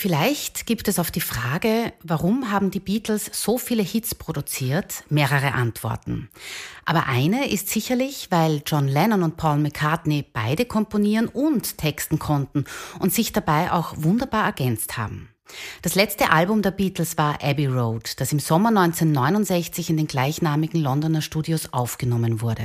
Vielleicht gibt es auf die Frage, warum haben die Beatles so viele Hits produziert, mehrere Antworten. Aber eine ist sicherlich, weil John Lennon und Paul McCartney beide komponieren und texten konnten und sich dabei auch wunderbar ergänzt haben. Das letzte Album der Beatles war Abbey Road, das im Sommer 1969 in den gleichnamigen Londoner Studios aufgenommen wurde.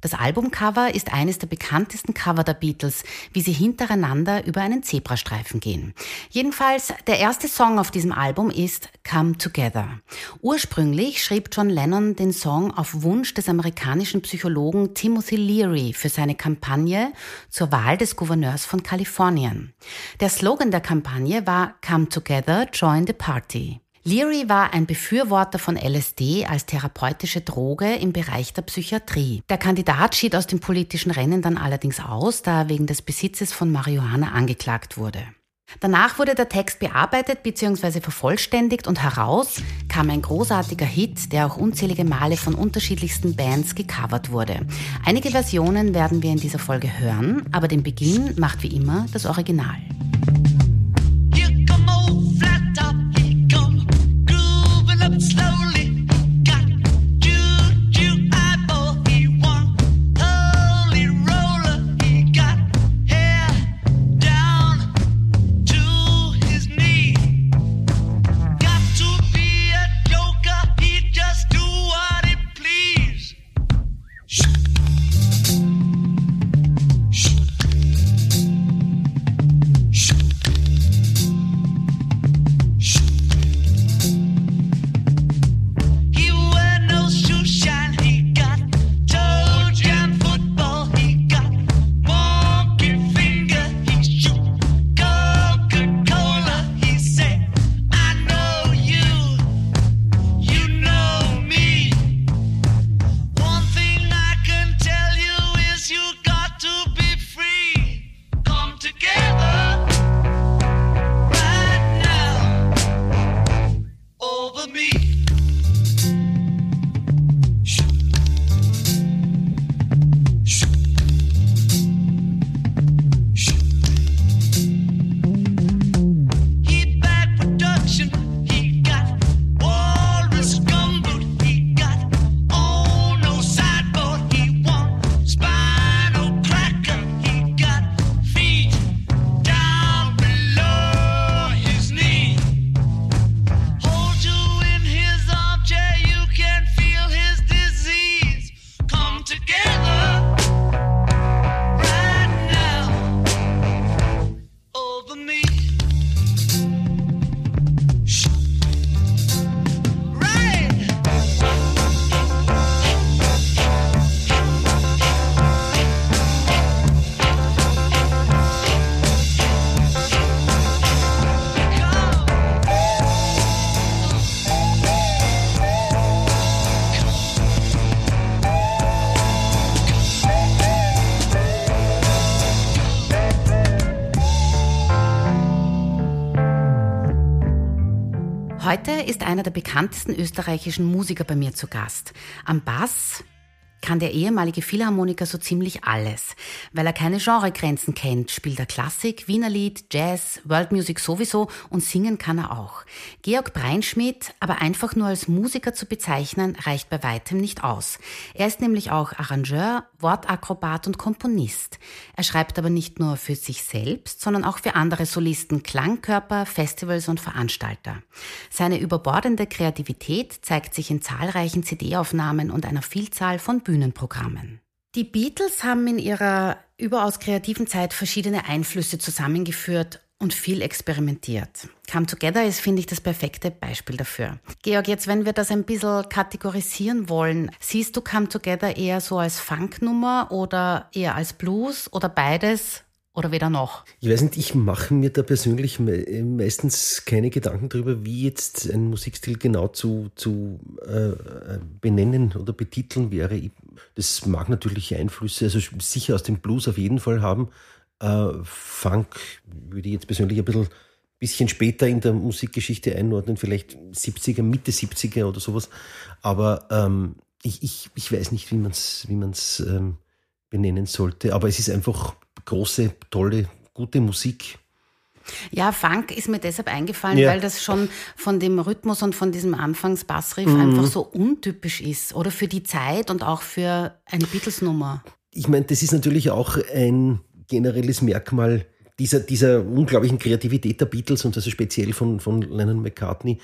Das Albumcover ist eines der bekanntesten Cover der Beatles, wie sie hintereinander über einen Zebrastreifen gehen. Jedenfalls, der erste Song auf diesem Album ist Come Together. Ursprünglich schrieb John Lennon den Song auf Wunsch des amerikanischen Psychologen Timothy Leary für seine Kampagne zur Wahl des Gouverneurs von Kalifornien. Der Slogan der Kampagne war Come Together, Join the Party. Leary war ein Befürworter von LSD als therapeutische Droge im Bereich der Psychiatrie. Der Kandidat schied aus dem politischen Rennen dann allerdings aus, da er wegen des Besitzes von Marihuana angeklagt wurde. Danach wurde der Text bearbeitet bzw. vervollständigt und heraus kam ein großartiger Hit, der auch unzählige Male von unterschiedlichsten Bands gecovert wurde. Einige Versionen werden wir in dieser Folge hören, aber den Beginn macht wie immer das Original. Ist einer der bekanntesten österreichischen Musiker bei mir zu Gast. Am Bass kann der ehemalige Philharmoniker so ziemlich alles. Weil er keine Genregrenzen kennt, spielt er Klassik, Wienerlied, Jazz, Worldmusic sowieso und singen kann er auch. Georg Breinschmidt aber einfach nur als Musiker zu bezeichnen, reicht bei weitem nicht aus. Er ist nämlich auch Arrangeur, Wortakrobat und Komponist. Er schreibt aber nicht nur für sich selbst, sondern auch für andere Solisten, Klangkörper, Festivals und Veranstalter. Seine überbordende Kreativität zeigt sich in zahlreichen CD-Aufnahmen und einer Vielzahl von Bühnenprogrammen. Die Beatles haben in ihrer überaus kreativen Zeit verschiedene Einflüsse zusammengeführt und viel experimentiert. Come Together ist, finde ich, das perfekte Beispiel dafür. Georg, jetzt, wenn wir das ein bisschen kategorisieren wollen, siehst du Come Together eher so als Funknummer oder eher als Blues oder beides oder weder noch? Ich weiß nicht, ich mache mir da persönlich meistens keine Gedanken darüber, wie jetzt ein Musikstil genau zu, zu äh, benennen oder betiteln wäre. Das mag natürlich Einflüsse, also sicher aus dem Blues auf jeden Fall haben. Äh, Funk würde ich jetzt persönlich ein bisschen, bisschen später in der Musikgeschichte einordnen, vielleicht 70er, Mitte 70er oder sowas. Aber ähm, ich, ich, ich weiß nicht, wie man es wie man's, ähm, benennen sollte. Aber es ist einfach große, tolle, gute Musik. Ja, Funk ist mir deshalb eingefallen, ja. weil das schon von dem Rhythmus und von diesem Anfangsbassriff mhm. einfach so untypisch ist. Oder für die Zeit und auch für eine Beatles-Nummer. Ich meine, das ist natürlich auch ein generelles Merkmal dieser, dieser unglaublichen Kreativität der Beatles und also speziell von, von Lennon McCartney,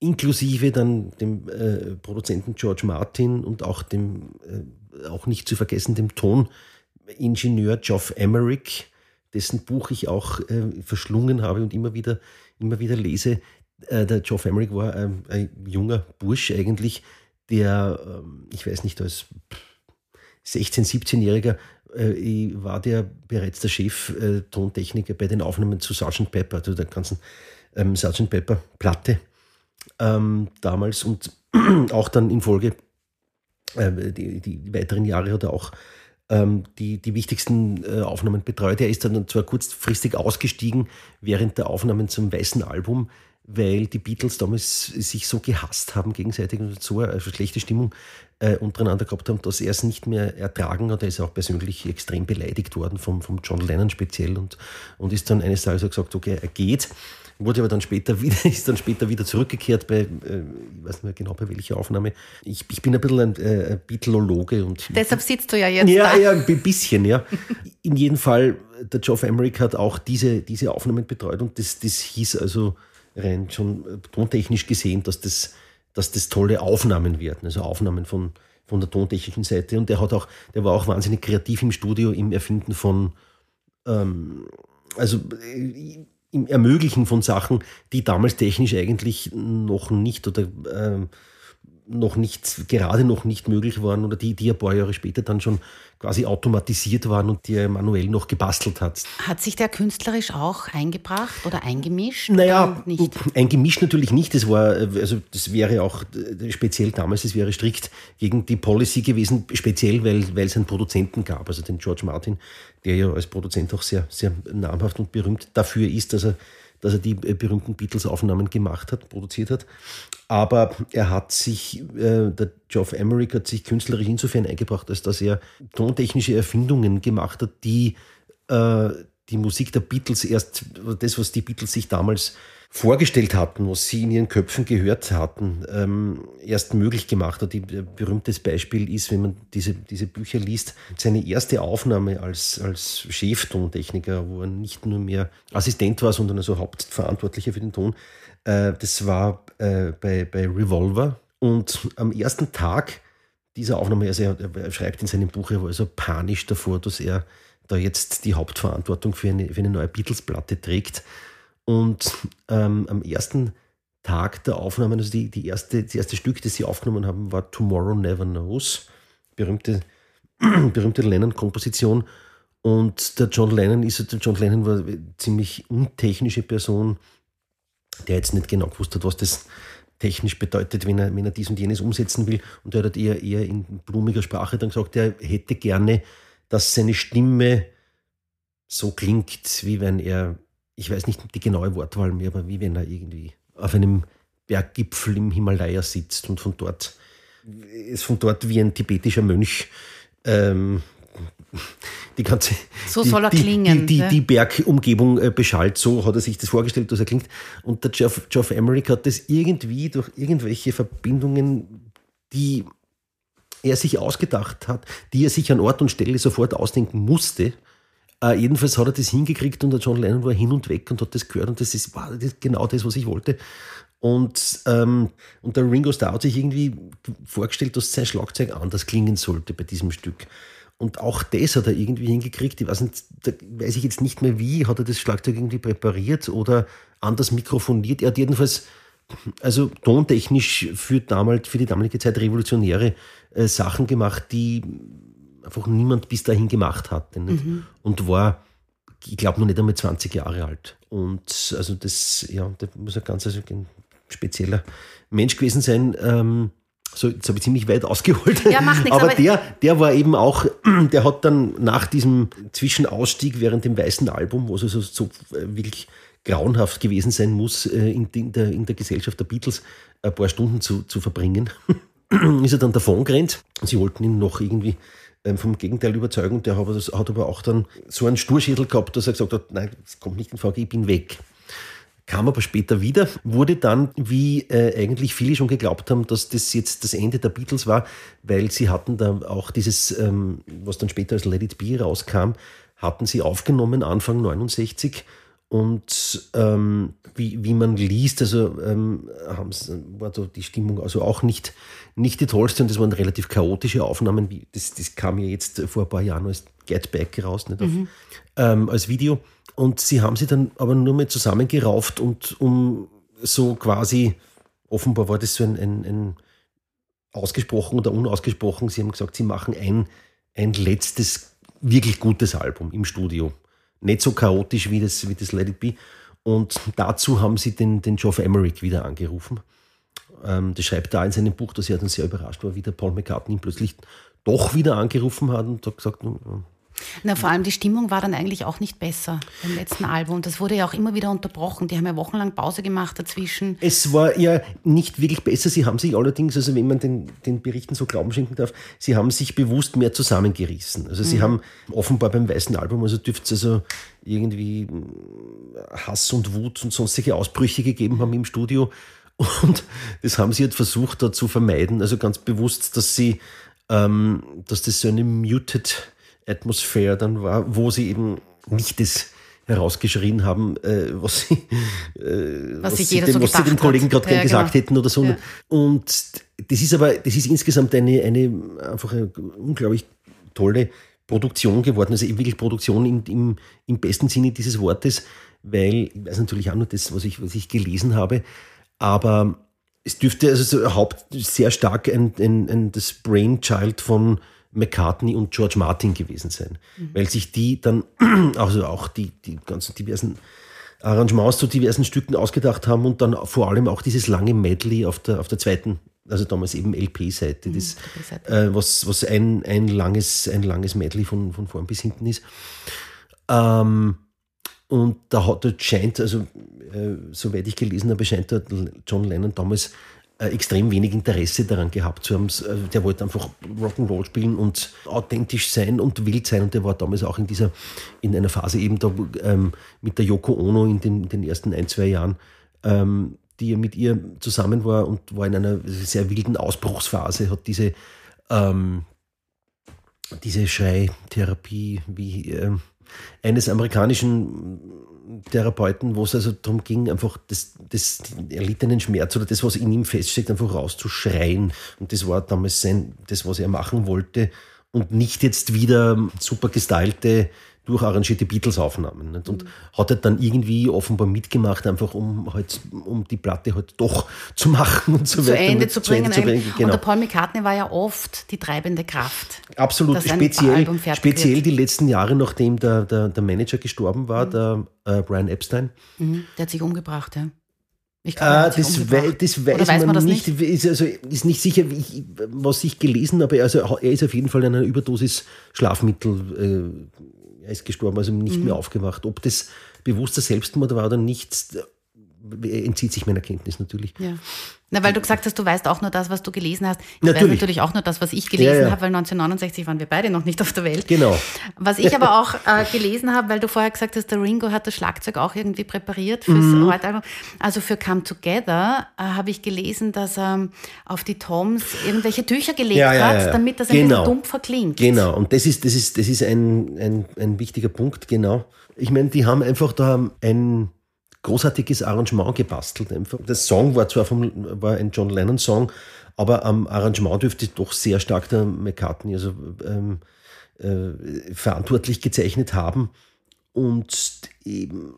inklusive dann dem äh, Produzenten George Martin und auch dem, äh, auch nicht zu vergessen, dem Ton. Ingenieur Geoff Emerick, dessen Buch ich auch äh, verschlungen habe und immer wieder, immer wieder lese. Äh, der Geoff Emerick war ähm, ein junger Bursch eigentlich, der, ähm, ich weiß nicht, als 16-, 17-Jähriger äh, war der bereits der Chef-Tontechniker äh, bei den Aufnahmen zu Sgt. Pepper, also der ganzen ähm, Sgt. Pepper-Platte ähm, damals und auch dann in Folge äh, die, die weiteren Jahre hat er auch ähm, die, die wichtigsten äh, Aufnahmen betreut. Er ist dann zwar kurzfristig ausgestiegen während der Aufnahmen zum Weißen Album, weil die Beatles damals sich so gehasst haben gegenseitig und so eine schlechte Stimmung äh, untereinander gehabt haben, dass er es nicht mehr ertragen hat. Er ist auch persönlich extrem beleidigt worden vom, vom John Lennon speziell und, und ist dann eines Tages gesagt, okay, er geht wurde aber dann später wieder, ist dann später wieder zurückgekehrt bei, äh, ich weiß nicht mehr genau bei welcher Aufnahme. Ich, ich bin ein bisschen ein, äh, Beatlologe und. Deshalb sitzt du ja jetzt. Ja, da. ja, ein bisschen, ja. In jedem Fall, der Geoff Emerick hat auch diese, diese Aufnahmen betreut und das, das hieß also rein schon äh, tontechnisch gesehen, dass das, dass das tolle Aufnahmen werden, also Aufnahmen von, von der tontechnischen Seite. Und der hat auch, der war auch wahnsinnig kreativ im Studio im Erfinden von, ähm, also äh, im Ermöglichen von Sachen, die damals technisch eigentlich noch nicht oder äh, noch nicht, gerade noch nicht möglich waren oder die, die ein paar Jahre später dann schon quasi automatisiert waren und die er manuell noch gebastelt hat. Hat sich der künstlerisch auch eingebracht oder eingemischt? Naja, oder nicht? eingemischt natürlich nicht. Das war, also das wäre auch speziell damals, es wäre strikt gegen die Policy gewesen, speziell weil, weil es einen Produzenten gab, also den George Martin, der ja als Produzent auch sehr, sehr namhaft und berühmt dafür ist, dass er dass er die äh, berühmten Beatles-Aufnahmen gemacht hat, produziert hat. Aber er hat sich, äh, der Geoff Emerick hat sich künstlerisch insofern eingebracht, als dass er tontechnische Erfindungen gemacht hat, die äh, die Musik der Beatles erst, das, was die Beatles sich damals vorgestellt hatten, was sie in ihren Köpfen gehört hatten, ähm, erst möglich gemacht hat. Ein berühmtes Beispiel ist, wenn man diese, diese Bücher liest, seine erste Aufnahme als, als Cheftontechniker, wo er nicht nur mehr Assistent war, sondern also Hauptverantwortlicher für den Ton. Äh, das war äh, bei, bei Revolver. Und am ersten Tag dieser Aufnahme, also er, er schreibt in seinem Buch, er war also panisch davor, dass er da jetzt die Hauptverantwortung für eine, für eine neue Beatles-Platte trägt. Und ähm, am ersten Tag der Aufnahmen, also die, die erste, das erste Stück, das sie aufgenommen haben, war Tomorrow Never Knows, berühmte, berühmte Lennon-Komposition. Und der John Lennon ist, der John Lennon war eine ziemlich untechnische Person, der jetzt nicht genau gewusst hat, was das technisch bedeutet, wenn er, wenn er dies und jenes umsetzen will. Und er hat eher, eher in blumiger Sprache dann gesagt, er hätte gerne, dass seine Stimme so klingt, wie wenn er ich weiß nicht die genaue Wortwahl mehr, aber wie wenn er irgendwie auf einem Berggipfel im Himalaya sitzt und von dort, ist von dort wie ein tibetischer Mönch ähm, die ganze so die, soll er klingen, die, die, die, Bergumgebung äh, beschallt. So hat er sich das vorgestellt, dass er klingt. Und der Geoff, Geoff Emerick hat das irgendwie durch irgendwelche Verbindungen, die er sich ausgedacht hat, die er sich an Ort und Stelle sofort ausdenken musste, Uh, jedenfalls hat er das hingekriegt und der John Lennon war hin und weg und hat das gehört und das ist, wow, das genau das, was ich wollte. Und, ähm, und der Ringo Starr hat sich irgendwie vorgestellt, dass sein Schlagzeug anders klingen sollte bei diesem Stück. Und auch das hat er irgendwie hingekriegt. Ich weiß, nicht, da weiß ich jetzt nicht mehr wie, hat er das Schlagzeug irgendwie präpariert oder anders mikrofoniert. Er hat jedenfalls, also tontechnisch für, damals, für die damalige Zeit revolutionäre äh, Sachen gemacht, die einfach niemand bis dahin gemacht hatte. Mhm. Und war ich glaube, noch nicht einmal 20 Jahre alt. Und also das, ja, der muss ein ganz also ein spezieller Mensch gewesen sein. Ähm, so, jetzt habe ich ziemlich weit ausgeholt. Ja, macht nichts, aber, aber der, der war eben auch, der hat dann nach diesem Zwischenausstieg während dem weißen Album, wo es also so äh, wirklich grauenhaft gewesen sein muss, äh, in, in, der, in der Gesellschaft der Beatles ein paar Stunden zu, zu verbringen, ist er dann davon gerannt. Sie wollten ihn noch irgendwie vom Gegenteil überzeugen. Der hat, hat aber auch dann so einen Sturschädel gehabt, dass er gesagt hat, nein, das kommt nicht in Frage, ich bin weg kam aber später wieder, wurde dann, wie äh, eigentlich viele schon geglaubt haben, dass das jetzt das Ende der Beatles war, weil sie hatten da auch dieses, ähm, was dann später als Let It Be rauskam, hatten sie aufgenommen Anfang 69 und ähm, wie, wie man liest, also ähm, war da die Stimmung also auch nicht, nicht die tollste und das waren relativ chaotische Aufnahmen. Wie, das, das kam ja jetzt vor ein paar Jahren als Get Back raus, nicht auf, mhm. ähm, als Video. Und sie haben sie dann aber nur mehr zusammengerauft und um so quasi, offenbar war das so ein, ein, ein ausgesprochen oder unausgesprochen, sie haben gesagt, sie machen ein, ein letztes wirklich gutes Album im Studio nicht so chaotisch wie das, wie das Let It Be. Und dazu haben sie den, den Geoff Emerick wieder angerufen. Ähm, das schreibt da in seinem Buch, dass er dann sehr überrascht war, wie der Paul McCartney ihn plötzlich doch wieder angerufen hat und hat gesagt, na, vor allem die Stimmung war dann eigentlich auch nicht besser beim letzten Album. Das wurde ja auch immer wieder unterbrochen. Die haben ja wochenlang Pause gemacht dazwischen. Es war ja nicht wirklich besser. Sie haben sich allerdings, also wenn man den, den Berichten so Glauben schenken darf, sie haben sich bewusst mehr zusammengerissen. Also sie mhm. haben offenbar beim weißen Album, also dürfte es also irgendwie Hass und Wut und sonstige Ausbrüche gegeben haben im Studio. Und das haben sie jetzt versucht da zu vermeiden. Also ganz bewusst, dass sie, ähm, dass das so eine muted Atmosphäre dann war, wo sie eben nicht das herausgeschrien haben, äh, was sie, äh, was, was, sie, dem, so was sie dem Kollegen gerade ja, gesagt genau. hätten oder so. Ja. Und das ist aber, das ist insgesamt eine, eine einfach eine unglaublich tolle Produktion geworden, also eben wirklich Produktion in, im, im besten Sinne dieses Wortes, weil, ich weiß natürlich auch nur das, was ich, was ich gelesen habe, aber es dürfte also so Haupt sehr stark ein, ein, ein das Brainchild von McCartney und George Martin gewesen sein, mhm. weil sich die dann, also auch die, die ganzen diversen Arrangements zu diversen Stücken ausgedacht haben und dann vor allem auch dieses lange Medley auf der, auf der zweiten, also damals eben LP-Seite, mhm, äh, was, was ein, ein, langes, ein langes Medley von, von vorn bis hinten ist. Ähm, und da hat, scheint, also äh, soweit ich gelesen habe, scheint John Lennon damals extrem wenig Interesse daran gehabt zu haben. Äh, der wollte einfach Rock'n'Roll spielen und authentisch sein und wild sein. Und der war damals auch in dieser, in einer Phase eben da ähm, mit der Yoko Ono in den, in den ersten ein, zwei Jahren, ähm, die er mit ihr zusammen war und war in einer sehr wilden Ausbruchsphase, hat diese, ähm, diese Schreitherapie wie äh, eines amerikanischen Therapeuten, wo es also darum ging, einfach das, das erlittenen Schmerz oder das, was in ihm feststeckt, einfach rauszuschreien. Und das war damals sein, das, was er machen wollte. Und nicht jetzt wieder super gestylte durcharrangierte Beatles-Aufnahmen. Und mhm. hat er dann irgendwie offenbar mitgemacht, einfach um halt, um die Platte halt doch zu machen und so zu weiter. Ende zu bringen. Zu Ende zu bringen genau. Und der Paul McCartney war ja oft die treibende Kraft. Absolut, speziell, speziell die letzten Jahre, nachdem der, der, der Manager gestorben war, mhm. der äh, Brian Epstein. Mhm. Der hat sich umgebracht, ja. Ich glaube, ah, das, wei das weiß, weiß, man, man nicht. nicht. Ist, also, ist nicht sicher, ich, was ich gelesen habe. Also, er ist auf jeden Fall in einer Überdosis Schlafmittel äh, er ist gestorben, also nicht mhm. mehr aufgewacht. Ob das bewusster Selbstmord war oder nicht, entzieht sich meiner Kenntnis natürlich. Ja. Na, weil du gesagt hast, du weißt auch nur das, was du gelesen hast. Ich natürlich. weiß natürlich auch nur das, was ich gelesen ja, ja. habe, weil 1969 waren wir beide noch nicht auf der Welt. Genau. Was ich aber auch äh, gelesen habe, weil du vorher gesagt hast, der Ringo hat das Schlagzeug auch irgendwie präpariert fürs mhm. Album. Also für Come Together äh, habe ich gelesen, dass er ähm, auf die Toms irgendwelche Tücher gelegt hat, damit das ein genau. bisschen dumpfer klingt. Genau, und das ist, das ist, das ist ein, ein, ein wichtiger Punkt, genau. Ich meine, die haben einfach da ein großartiges Arrangement gebastelt. Einfach. Das Song war zwar vom, war ein John Lennon Song, aber am Arrangement dürfte doch sehr stark der McCartney also, ähm, äh, verantwortlich gezeichnet haben. Und eben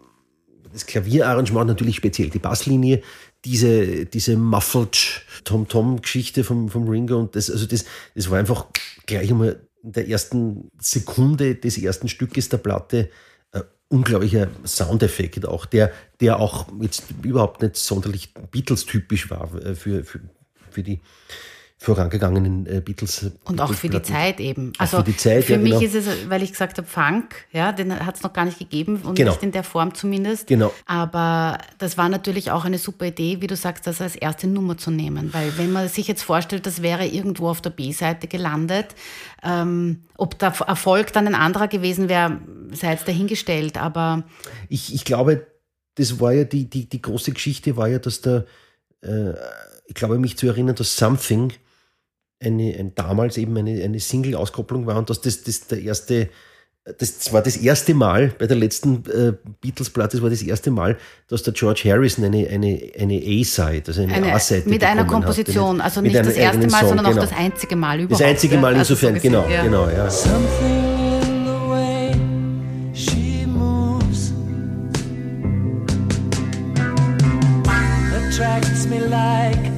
das Klavierarrangement natürlich speziell die Basslinie, diese, diese muffled Tom-Tom-Geschichte vom, vom Ringo und das, also das, das war einfach gleich einmal in der ersten Sekunde des ersten Stückes der Platte unglaublicher Soundeffekt auch, der, der auch jetzt überhaupt nicht sonderlich Beatles-typisch war äh, für, für, für die vorangegangenen äh, Beatles. Und Beatles auch für die Zeit eben. Also für die Zeit, für ja, mich genau. ist es, weil ich gesagt habe, Funk, ja, den hat es noch gar nicht gegeben und Genau. nicht in der Form zumindest. Genau. Aber das war natürlich auch eine super Idee, wie du sagst, das als erste Nummer zu nehmen. Weil wenn man sich jetzt vorstellt, das wäre irgendwo auf der B-Seite gelandet, ähm, ob der Erfolg dann ein anderer gewesen wäre, sei jetzt dahingestellt. Aber Ich, ich glaube, das war ja die, die, die große Geschichte war ja, dass der, äh, ich glaube mich zu erinnern, dass Something eine, ein, damals eben eine, eine Single-Auskopplung war und dass das, das der erste, das war das erste Mal bei der letzten äh, Beatles-Platte, das war das erste Mal, dass der George Harrison eine, eine, eine A-Side, also eine, eine, A-Seite mit einer Komposition, hatte. also Mit nicht das erste Mal, Song, sondern genau. auch das einzige Mal überhaupt. Das einzige Mal ja. Also so insofern, gesehen, genau, ja. genau, ja. Something she moves attracts me like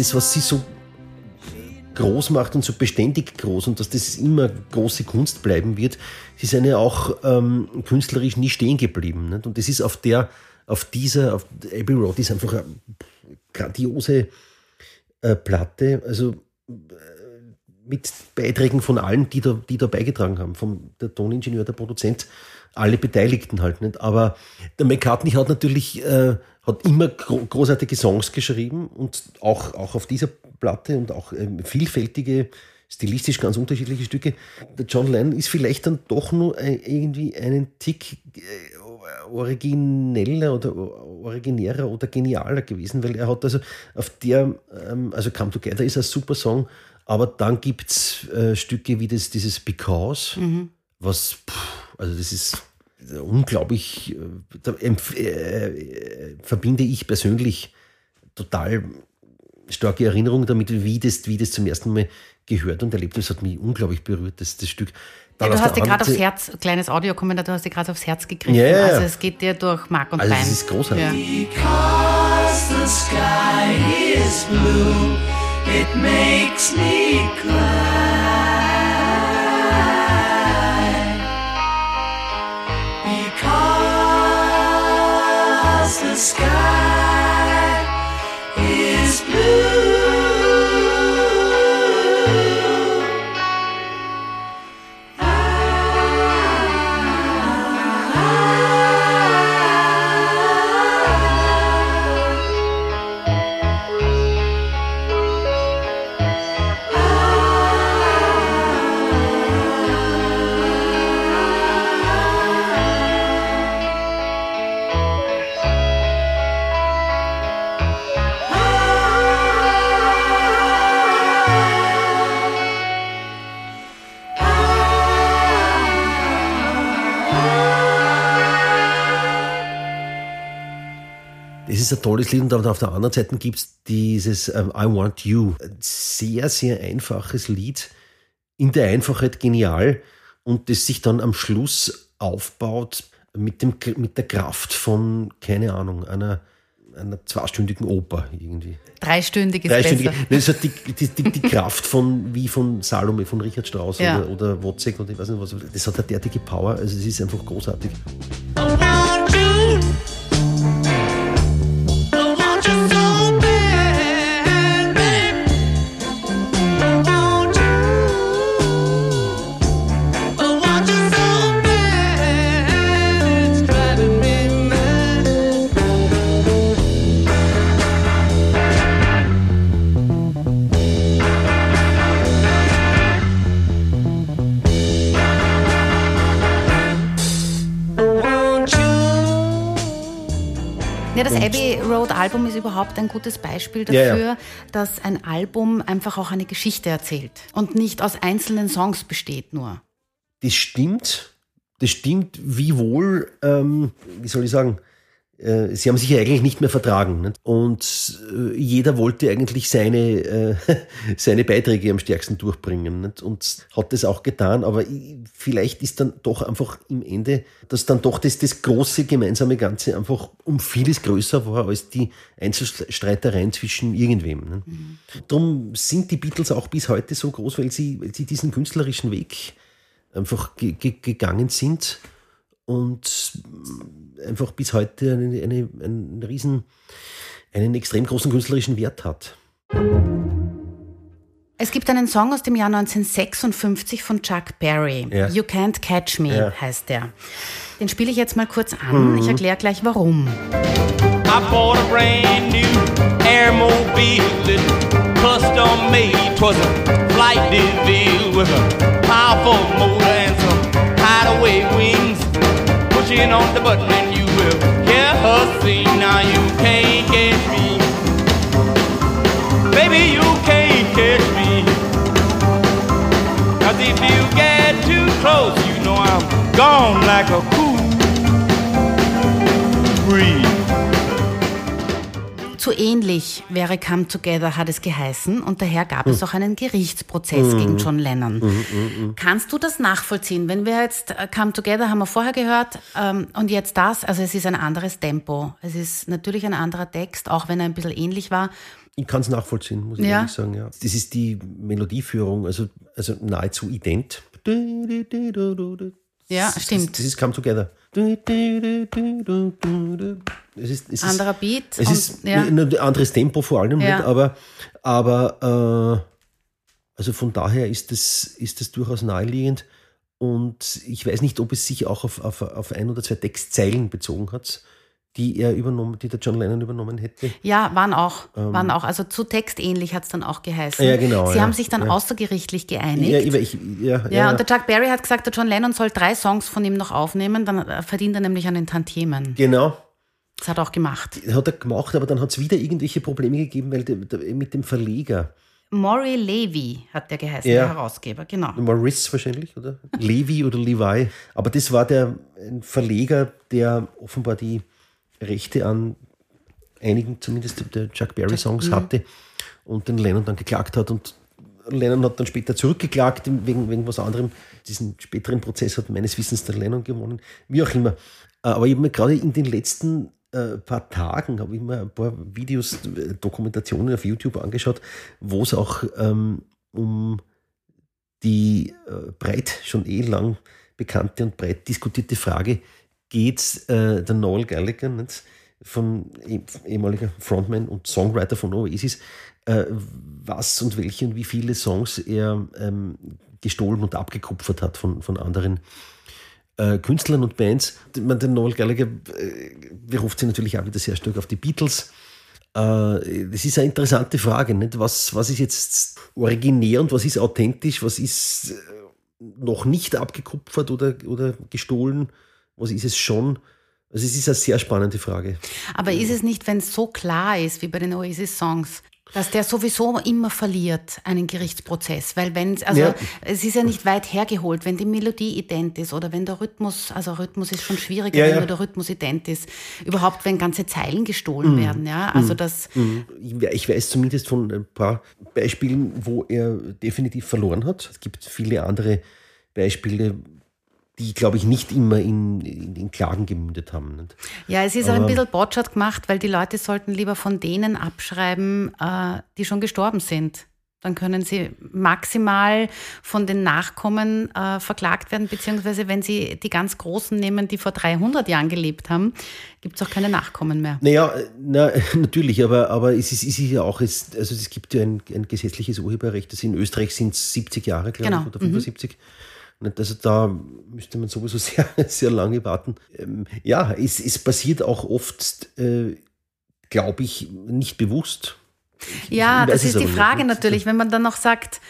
das, was sie so groß macht und so beständig groß und dass das immer große Kunst bleiben wird, sie ist eine auch ähm, künstlerisch nie stehen geblieben. Nicht? Und das ist auf der, auf dieser, auf Abbey Road ist einfach eine grandiose äh, Platte, also äh, mit Beiträgen von allen, die da, die da beigetragen haben, vom der Toningenieur, der Produzent, alle Beteiligten halt nicht. Aber der McCartney hat natürlich äh, hat immer gro großartige Songs geschrieben und auch, auch auf dieser Platte und auch ähm, vielfältige, stilistisch ganz unterschiedliche Stücke. Der John Lennon ist vielleicht dann doch nur ein, irgendwie einen Tick äh, origineller oder originärer oder genialer gewesen, weil er hat also auf der, ähm, also Come Together ist ein super Song, aber dann gibt es äh, Stücke wie das, dieses Because, was, pff, also das ist unglaublich, äh, da empf- äh, äh, verbinde ich persönlich total starke Erinnerungen damit, wie das, wie das zum ersten Mal gehört und erlebt. Das hat mich unglaublich berührt, das, das Stück. Ja, du hast dir gerade aufs Herz, kleines Audiokommentar, du hast dir gerade aufs Herz gegriffen. Ja, ja, ja. Also es geht dir durch Mark und Also Bein. das ist großartig. Ja. Because the sky is blue, it makes me cry. Ist ein tolles Lied und auf der anderen Seite gibt es dieses ähm, I Want You. Ein sehr, sehr einfaches Lied, in der Einfachheit genial und das sich dann am Schluss aufbaut mit, dem, mit der Kraft von, keine Ahnung, einer, einer zweistündigen Oper irgendwie. Dreistündig ist Dreistündige. besser. Das hat die, die, die, die Kraft von, wie von Salome, von Richard Strauss Ja. oder, oder Wozzeck oder ich weiß nicht was. Das hat eine derartige Power, also es ist einfach großartig. Album ist überhaupt ein gutes Beispiel Ja, dafür, ja. dass ein Album einfach auch eine Geschichte erzählt und nicht aus einzelnen Songs besteht nur. Das stimmt. Das stimmt, wie wohl, ähm, wie soll ich sagen, sie haben sich ja eigentlich nicht mehr vertragen. Nicht? Und äh, jeder wollte eigentlich seine, äh, seine Beiträge am stärksten durchbringen nicht? und hat das auch getan. Aber vielleicht ist dann doch einfach im Ende, dass dann doch das, das große gemeinsame Ganze einfach um vieles größer war als die Einzelstreitereien zwischen irgendwem. Nicht? Mhm. Darum sind die Beatles auch bis heute so groß, weil sie, weil sie diesen künstlerischen Weg einfach gegangen sind und einfach bis heute eine, eine, einen riesen, einen extrem großen künstlerischen Wert hat. Es gibt einen Song aus dem Jahr 1956 von Chuck Berry. Ja. You Can't Catch Me ja. heißt der. Den spiele ich jetzt mal kurz an. Mhm. Ich erkläre gleich warum. I bought a brand new Airmobile custom made. Twas a flight DeVille with a powerful motor and some hideaway wings. Pushing on the button and you will hear her sing. Now you can't catch me. Baby, you can't catch me. Cause if you get too close, you know I'm gone like a cool breeze. Zu ähnlich wäre Come Together, hat es geheißen, und daher gab mhm. es auch einen Gerichtsprozess mhm. gegen John Lennon. Mhm, Kannst du das nachvollziehen? Wenn wir jetzt äh, Come Together haben wir vorher gehört ähm, und jetzt das, also es ist ein anderes Tempo. Es ist natürlich ein anderer Text, auch wenn er ein bisschen ähnlich war. Ich kann es nachvollziehen, muss ich ja. ehrlich sagen. Ja. Das ist die Melodieführung, also, also nahezu ident. Ja, stimmt. Das, das ist Come Together. Es ist, es Anderer Beat. Es und, ist ja. ein anderes Tempo vor allem, ja. nicht, aber, aber äh, also von daher ist es ist das durchaus naheliegend. Und ich weiß nicht, ob es sich auch auf, auf, auf ein oder zwei Textzeilen bezogen hat die er übernommen, die der John Lennon übernommen hätte. Ja, waren auch, ähm, waren auch. Also zu textähnlich hat es dann auch geheißen. Ja, genau. Sie ja, haben sich dann ja. außergerichtlich geeinigt. Ja, ich, ja, ja, und der Chuck Berry hat gesagt, der John Lennon soll drei Songs von ihm noch aufnehmen, dann verdient er nämlich an den Tantiemen. Genau. Das hat er auch gemacht. Hat er gemacht, aber dann hat es wieder irgendwelche Probleme gegeben, weil der, der, mit dem Verleger. Maury Levy hat der geheißen, ja. der Herausgeber, genau. Maurice wahrscheinlich, oder? Levy oder Levi. Aber das war der Verleger, der offenbar die Rechte an einigen, zumindest der Chuck Berry Songs mhm. hatte und den Lennon dann geklagt hat und Lennon hat dann später zurückgeklagt wegen, wegen was anderem. Diesen späteren Prozess hat meines Wissens der Lennon gewonnen, wie auch immer. Äh, aber ich habe mir gerade in den letzten äh, paar Tagen habe ich mir ein paar Videos, äh, Dokumentationen auf YouTube angeschaut, wo es auch ähm, um die äh, breit, schon eh lang bekannte und breit diskutierte Frage geht äh, der Noel Gallagher, nicht, von eh, ehemaliger Frontman und Songwriter von Oasis, äh, was und welche und wie viele Songs er ähm, gestohlen und abgekupfert hat von, von anderen äh, Künstlern und Bands. Man, der Noel Gallagher äh, beruft sich natürlich auch wieder sehr stark auf die Beatles. Äh, das ist eine interessante Frage. Nicht? Was, was ist jetzt originär und was ist authentisch? Was ist äh, noch nicht abgekupfert oder, oder gestohlen? Was ist es schon? Also es ist eine sehr spannende Frage. Aber ist es nicht, wenn es so klar ist, wie bei den Oasis-Songs, dass der sowieso immer verliert, einen Gerichtsprozess. Weil wenn, also ja. es ist ja nicht weit hergeholt, wenn die Melodie ident ist oder wenn der Rhythmus, also Rhythmus ist schon schwieriger, ja, wenn ja. nur der Rhythmus ident ist. Überhaupt, wenn ganze Zeilen gestohlen mhm. werden, ja. Also mhm. das. Mhm. Ich weiß zumindest von ein paar Beispielen, wo er definitiv verloren hat. Es gibt viele andere Beispiele, die, glaube ich, nicht immer in, in, in Klagen gemündet haben. Nicht? Ja, es ist auch ein bisschen Botschat gemacht, weil die Leute sollten lieber von denen abschreiben, äh, die schon gestorben sind. Dann können sie maximal von den Nachkommen äh, verklagt werden, beziehungsweise wenn sie die ganz Großen nehmen, die vor 300 Jahren gelebt haben, gibt es auch keine Nachkommen mehr. Naja, na, natürlich, aber, aber es ist, ist ja auch, es, also es gibt ja ein, ein gesetzliches Urheberrecht, das in Österreich sind 70 Jahre, glaube genau. ich, oder 75. Mhm. Also da müsste man sowieso sehr, sehr lange warten. Ähm, ja, es, es passiert auch oft, äh, glaube ich, nicht bewusst. Ich, ja, das ist die Frage nicht. natürlich, wenn man dann noch sagt,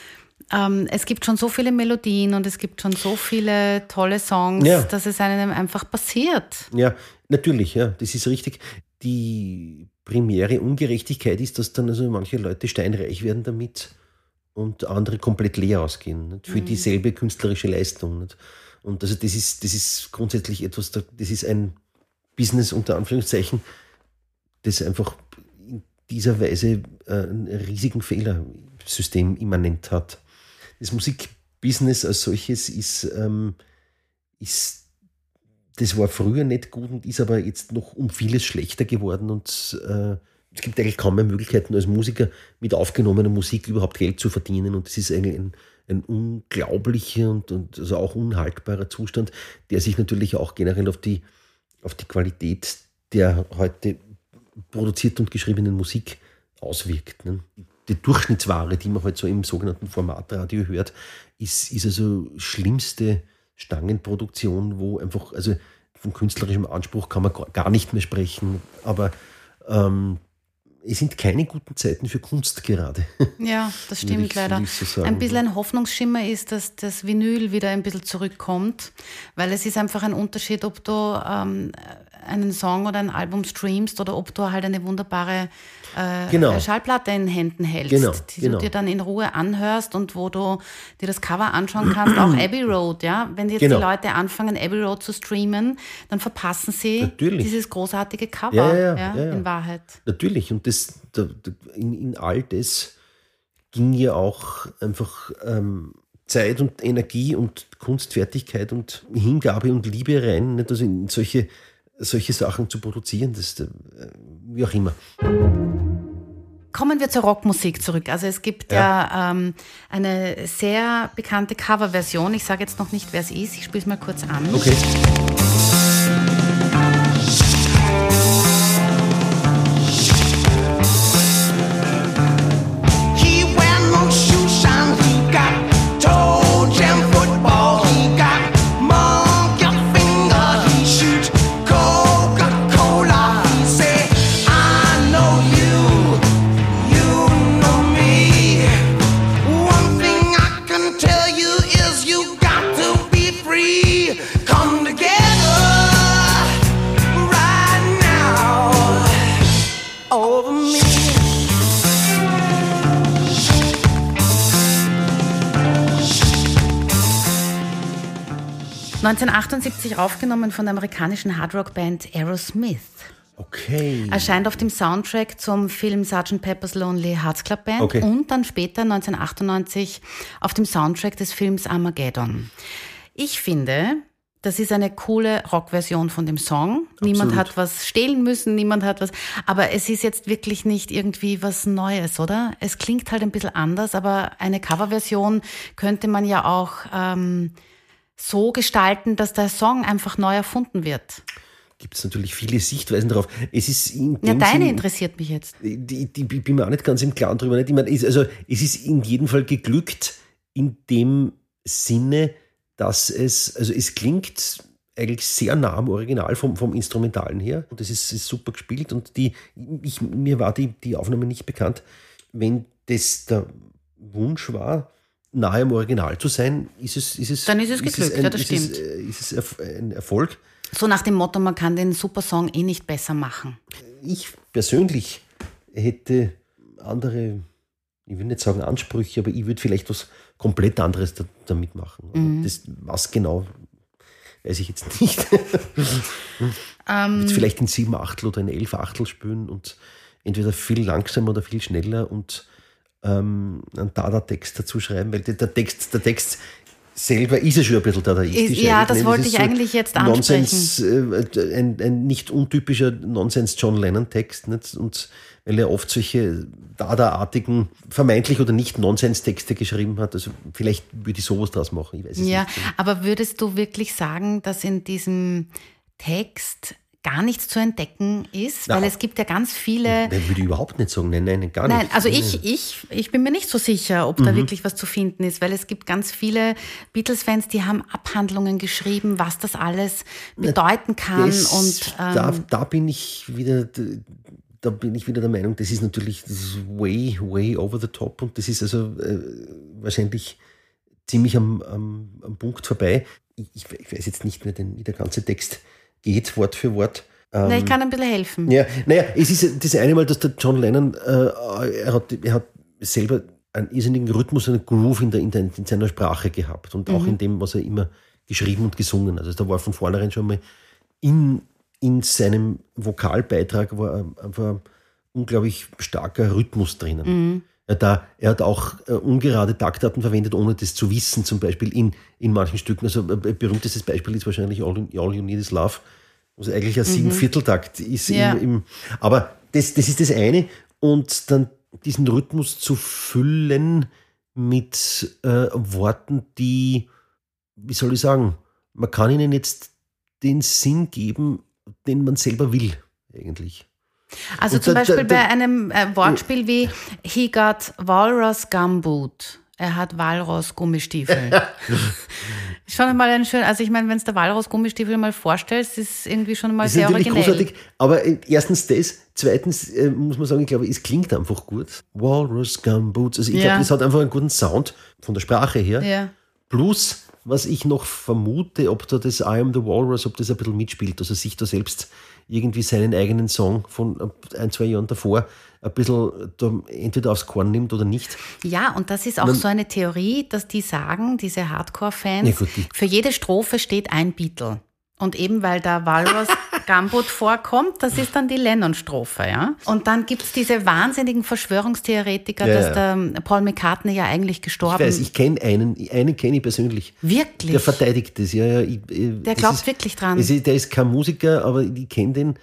ähm, es gibt schon so viele Melodien und es gibt schon so viele tolle Songs, ja. dass es einem einfach passiert. Ja, natürlich, ja, das ist richtig. Die primäre Ungerechtigkeit ist, dass dann also manche Leute steinreich werden damit und andere komplett leer ausgehen nicht? für mhm. dieselbe künstlerische Leistung. Nicht? Und also das ist, das ist grundsätzlich etwas, das ist ein Musikbusiness unter Anführungszeichen, das einfach in dieser Weise äh, einen riesigen Fehler systemimmanent hat. Das Musikbusiness als solches ist, ähm, ist das war früher nicht gut und ist aber jetzt noch um vieles schlechter geworden und äh, es gibt eigentlich kaum mehr Möglichkeiten als Musiker mit aufgenommener Musik überhaupt Geld zu verdienen und das ist eigentlich ein, ein unglaublicher und, und also auch unhaltbarer Zustand, der sich natürlich auch generell auf die, auf die Qualität der heute produzierten und geschriebenen Musik auswirkt. Ne? Die Durchschnittsware, die man halt so im sogenannten Formatradio hört, ist, ist also schlimmste Stangenproduktion, wo einfach, also von künstlerischem Anspruch kann man gar nicht mehr sprechen, aber ähm, es sind keine guten Zeiten für Kunst gerade. Ja, das stimmt leider. So ein bisschen ein Hoffnungsschimmer ist, dass das Vinyl wieder ein bisschen zurückkommt, weil es ist einfach ein Unterschied, ob du ähm, einen Song oder ein Album streamst oder ob du halt eine wunderbare äh, genau. Schallplatte in Händen hältst, genau, die genau. du dir dann in Ruhe anhörst und wo du dir das Cover anschauen kannst, auch Abbey Road, ja. Wenn jetzt die genau. Leute anfangen, Abbey Road zu streamen, dann verpassen sie Natürlich. dieses großartige Cover ja, ja, ja, in Wahrheit. Natürlich. Und das, in, in all das ging ja auch einfach ähm, Zeit und Energie und Kunstfertigkeit und Hingabe und Liebe rein, nicht? also in solche solche Sachen zu produzieren, das, äh, wie auch immer. Kommen wir zur Rockmusik zurück. Also es gibt ja, ja ähm, eine sehr bekannte Coverversion. Ich sage jetzt noch nicht, wer es ist. Ich spiele es mal kurz an. Okay. Aufgenommen von der amerikanischen Hardrock-Band Aerosmith. Okay. Erscheint auf dem Soundtrack zum Film Sgt. Pepper's Lonely Hearts Club Band okay. und dann später 1998 auf dem Soundtrack des Films Armageddon. Ich finde, das ist eine coole Rockversion von dem Song. Absolut. Niemand hat was stehlen müssen, niemand hat was. Aber es ist jetzt wirklich nicht irgendwie was Neues, oder? Es klingt halt ein bisschen anders, aber eine Coverversion könnte man ja auch ähm, so gestalten, dass der Song einfach neu erfunden wird? Gibt es natürlich viele Sichtweisen darauf. Es ist in ja, deine Sinn, interessiert mich jetzt. Die, die, ich bin mir auch nicht ganz im Klaren drüber. Nicht? Ich meine, also, es ist in jedem Fall geglückt in dem Sinne, dass es, also es klingt eigentlich sehr nah am Original vom, vom Instrumentalen her. Und das ist, ist super gespielt. Und die, ich, mir war die, die Aufnahme nicht bekannt. Wenn das der Wunsch war, nahe am Original zu sein, ist es. Ist es Dann ist es geglückt, ein, ja, das ist stimmt. Es, äh, ist es ein Erfolg? So nach dem Motto, man kann den Supersong eh nicht besser machen. Ich persönlich hätte andere, ich will nicht sagen Ansprüche, aber ich würde vielleicht was komplett anderes da, damit machen. Mhm. Das, was genau, weiß ich jetzt nicht. ähm, vielleicht in sieben Achtel oder in elf Achtel spielen und entweder viel langsamer oder viel schneller und ähm, einen Dada-Text dazu schreiben, weil der Text, der Text selber ist ja schon ein bisschen dadaistisch. Ja, das wollte ich so eigentlich jetzt ansprechen. Nonsens, äh, ein, ein, nicht untypischer Nonsens-John Lennon-Text. Und weil er oft solche Dada-artigen, vermeintlich oder nicht Nonsens-Texte geschrieben hat. Also vielleicht würde ich sowas draus machen. Ich weiß es ja, nicht. aber würdest du wirklich sagen, dass in diesem Text gar nichts zu entdecken ist, Na, weil es gibt ja ganz viele. Nein, würde ich überhaupt nicht sagen. Nein, nein, gar nicht. Nein, also ich, ich, ich bin mir nicht so sicher, ob mhm. da wirklich was zu finden ist, weil es gibt ganz viele Beatles-Fans, die haben Abhandlungen geschrieben, was das alles bedeuten kann. Das, und ähm, da, da bin ich wieder. Da bin ich wieder der Meinung, das ist natürlich das ist way, way over the top und das ist also äh, wahrscheinlich ziemlich am, am, am Punkt vorbei. Ich, ich, weiß jetzt nicht mehr, den, wie der ganze Text geht, Wort für Wort. Ähm, Na, ich kann ein bisschen helfen. Ja, naja, es ist das eine Mal, dass der John Lennon, äh, er, hat, er hat selber einen irrsinnigen Rhythmus, einen Groove in, der, in, der, in seiner Sprache gehabt und auch mhm. in dem, was er immer geschrieben und gesungen hat. Also da war von vornherein schon mal in in seinem Vokalbeitrag war einfach ein unglaublich starker Rhythmus drinnen. Er, da, er hat auch äh, ungerade Taktarten verwendet, ohne das zu wissen, zum Beispiel in, in manchen Stücken. Also ein ein berühmtestes Beispiel ist wahrscheinlich All, All You Need Is Love, was eigentlich ein Sieben-Vierteltakt ist. Ja. Im, im, aber das, das ist das eine. Und dann diesen Rhythmus zu füllen mit äh, Worten, die, wie soll ich sagen, man kann ihnen jetzt den Sinn geben, den man selber will, eigentlich. Also Und zum da- Beispiel da- bei einem äh, Wortspiel wie He got Walrus Gumboot. Er hat Walross Gummistiefel. schon einmal ein schön, also ich meine, wenn es der Walross Gummistiefel mal vorstellst, ist irgendwie schon mal Das ist sehr natürlich originell. großartig, aber äh, erstens das, zweitens äh, muss man sagen, ich glaube, es klingt einfach gut. Walrus Gumboots, also ich Ja. glaube, das hat einfach einen guten Sound von der Sprache her. Ja. Plus, was ich noch vermute, ob da das I Am the Walrus, ob das ein bisschen mitspielt, dass er sich da selbst irgendwie seinen eigenen Song von ein, zwei Jahren davor ein bisschen entweder aufs Korn nimmt oder nicht. Ja, und das ist auch so eine Theorie, dass die sagen, diese Hardcore-Fans, Ja, für jede Strophe steht ein Beatle. Und eben weil da Walrus Gumboot vorkommt, das ist dann die Lennon-Strophe, ja. Und dann gibt es diese wahnsinnigen Verschwörungstheoretiker, Ja, dass der Paul McCartney ja eigentlich Ich gestorben weiß, ich kenne einen, einen kenne ich persönlich. Wirklich? Der verteidigt das, ja, ja. Ich, äh, Der glaubt ist, wirklich dran. Ist, der ist kein Musiker, aber ich kenne den.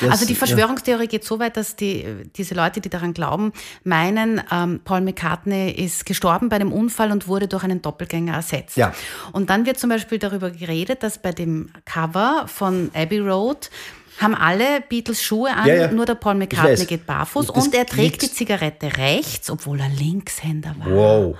Der Also die Verschwörungstheorie geht so weit, dass die, diese Leute, die daran glauben, meinen, ähm, Paul McCartney ist gestorben bei einem Unfall und wurde durch einen Doppelgänger ersetzt. Ja. Und dann wird zum Beispiel darüber geredet, dass bei dem Cover von Abbey Road haben alle Beatles Schuhe an, Ja, ja. nur der Paul McCartney geht barfuß Und das und er trägt die Zigarette rechts, obwohl er Linkshänder war. Ja. Wow.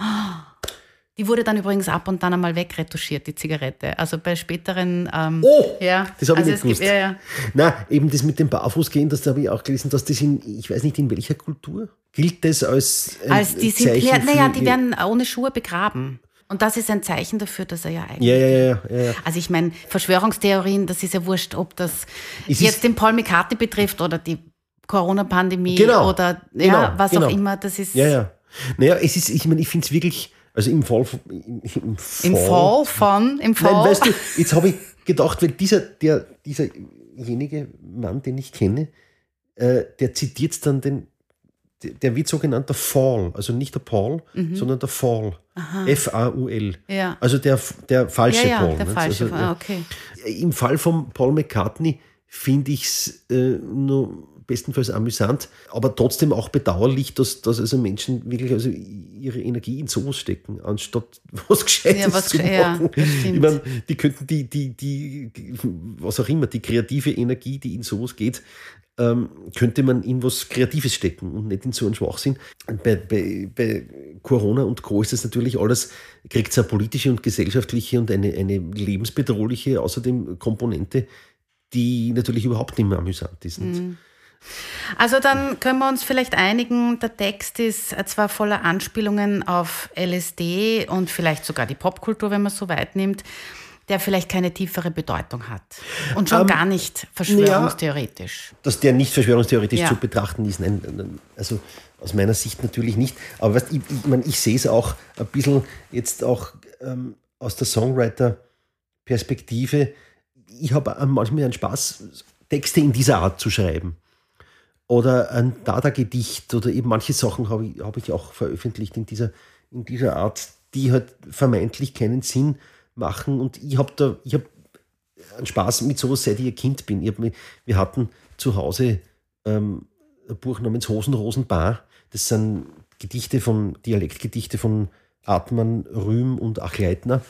Die wurde dann übrigens ab und dann einmal wegretuschiert, die Zigarette. Also bei späteren. Ähm, Oh, ja, das habe ich also nicht es gibt, gewusst. ja, ja. Na, eben das mit dem Barfußgehen, das habe ich auch gelesen, dass das in, ich weiß nicht in welcher Kultur, gilt das als Als die sind, naja, die werden ohne Schuhe begraben. Und das ist ein Zeichen dafür, dass er ja eigentlich. Ja, ja, ja, ja. Also ich meine, Verschwörungstheorien, das ist ja wurscht, ob das Es jetzt den Paul McCartney betrifft oder die Corona-Pandemie Genau, oder ja, genau, was genau. auch immer. Das ist Ja, ja. Naja, es ist, ich meine, ich finde es wirklich, also im Fall, von- im, im Fall, im Fall von, im Fall. Nein, weißt du, jetzt habe ich gedacht, weil dieser, der, dieserjenige Mann, den ich kenne, äh, der zitiert dann den, der- wird so genannt der Fall, also nicht der Paul, sondern der Fall. F-A-U-L. Mhm. Ja. Also der, der falsche ja, ja, Paul. der nicht? falsche also, Fall. Ah, okay. Im Fall von Paul McCartney finde ich es äh, nur bestenfalls amüsant, aber trotzdem auch bedauerlich, dass, dass also Menschen wirklich also ihre Energie in sowas stecken, anstatt was Gescheites Ja, was zu ja, machen. stimmt. ich meine, die könnten die, die, die, was auch immer, die kreative Energie, die in sowas geht, ähm, könnte man in was Kreatives stecken und nicht in so einen Schwachsinn. Bei, bei, bei Corona und Co. ist das natürlich alles, kriegt es eine politische und gesellschaftliche und eine, eine lebensbedrohliche außerdem Komponente, die natürlich überhaupt nicht mehr amüsant ist. Und Also dann können wir uns vielleicht einigen, der Text ist äh, zwar voller Anspielungen auf LSD und vielleicht sogar die Popkultur, wenn man es so weit nimmt, der vielleicht keine tiefere Bedeutung hat. Und schon Ähm, gar nicht verschwörungstheoretisch. Dass der nicht verschwörungstheoretisch Ja. zu betrachten ist, nein, nein, also aus meiner Sicht natürlich nicht. Aber weißt, ich, ich, mein, ich sehe es auch ein bisschen jetzt auch ähm, aus der Songwriter-Perspektive. Ich habe manchmal einen Spaß, Texte in dieser Art zu schreiben. Oder ein Dada-Gedicht oder eben manche Sachen habe ich, habe ich auch veröffentlicht in dieser, in dieser Art, die halt vermeintlich keinen Sinn machen. Und ich habe da, ich habe einen Spaß mit sowas, seit ich ein Kind bin. Hab wir hatten zu Hause ähm, ein Buch namens Hosenrosenbar. Das sind Gedichte von, Dialektgedichte von Artmann, Rühm und Achleitner.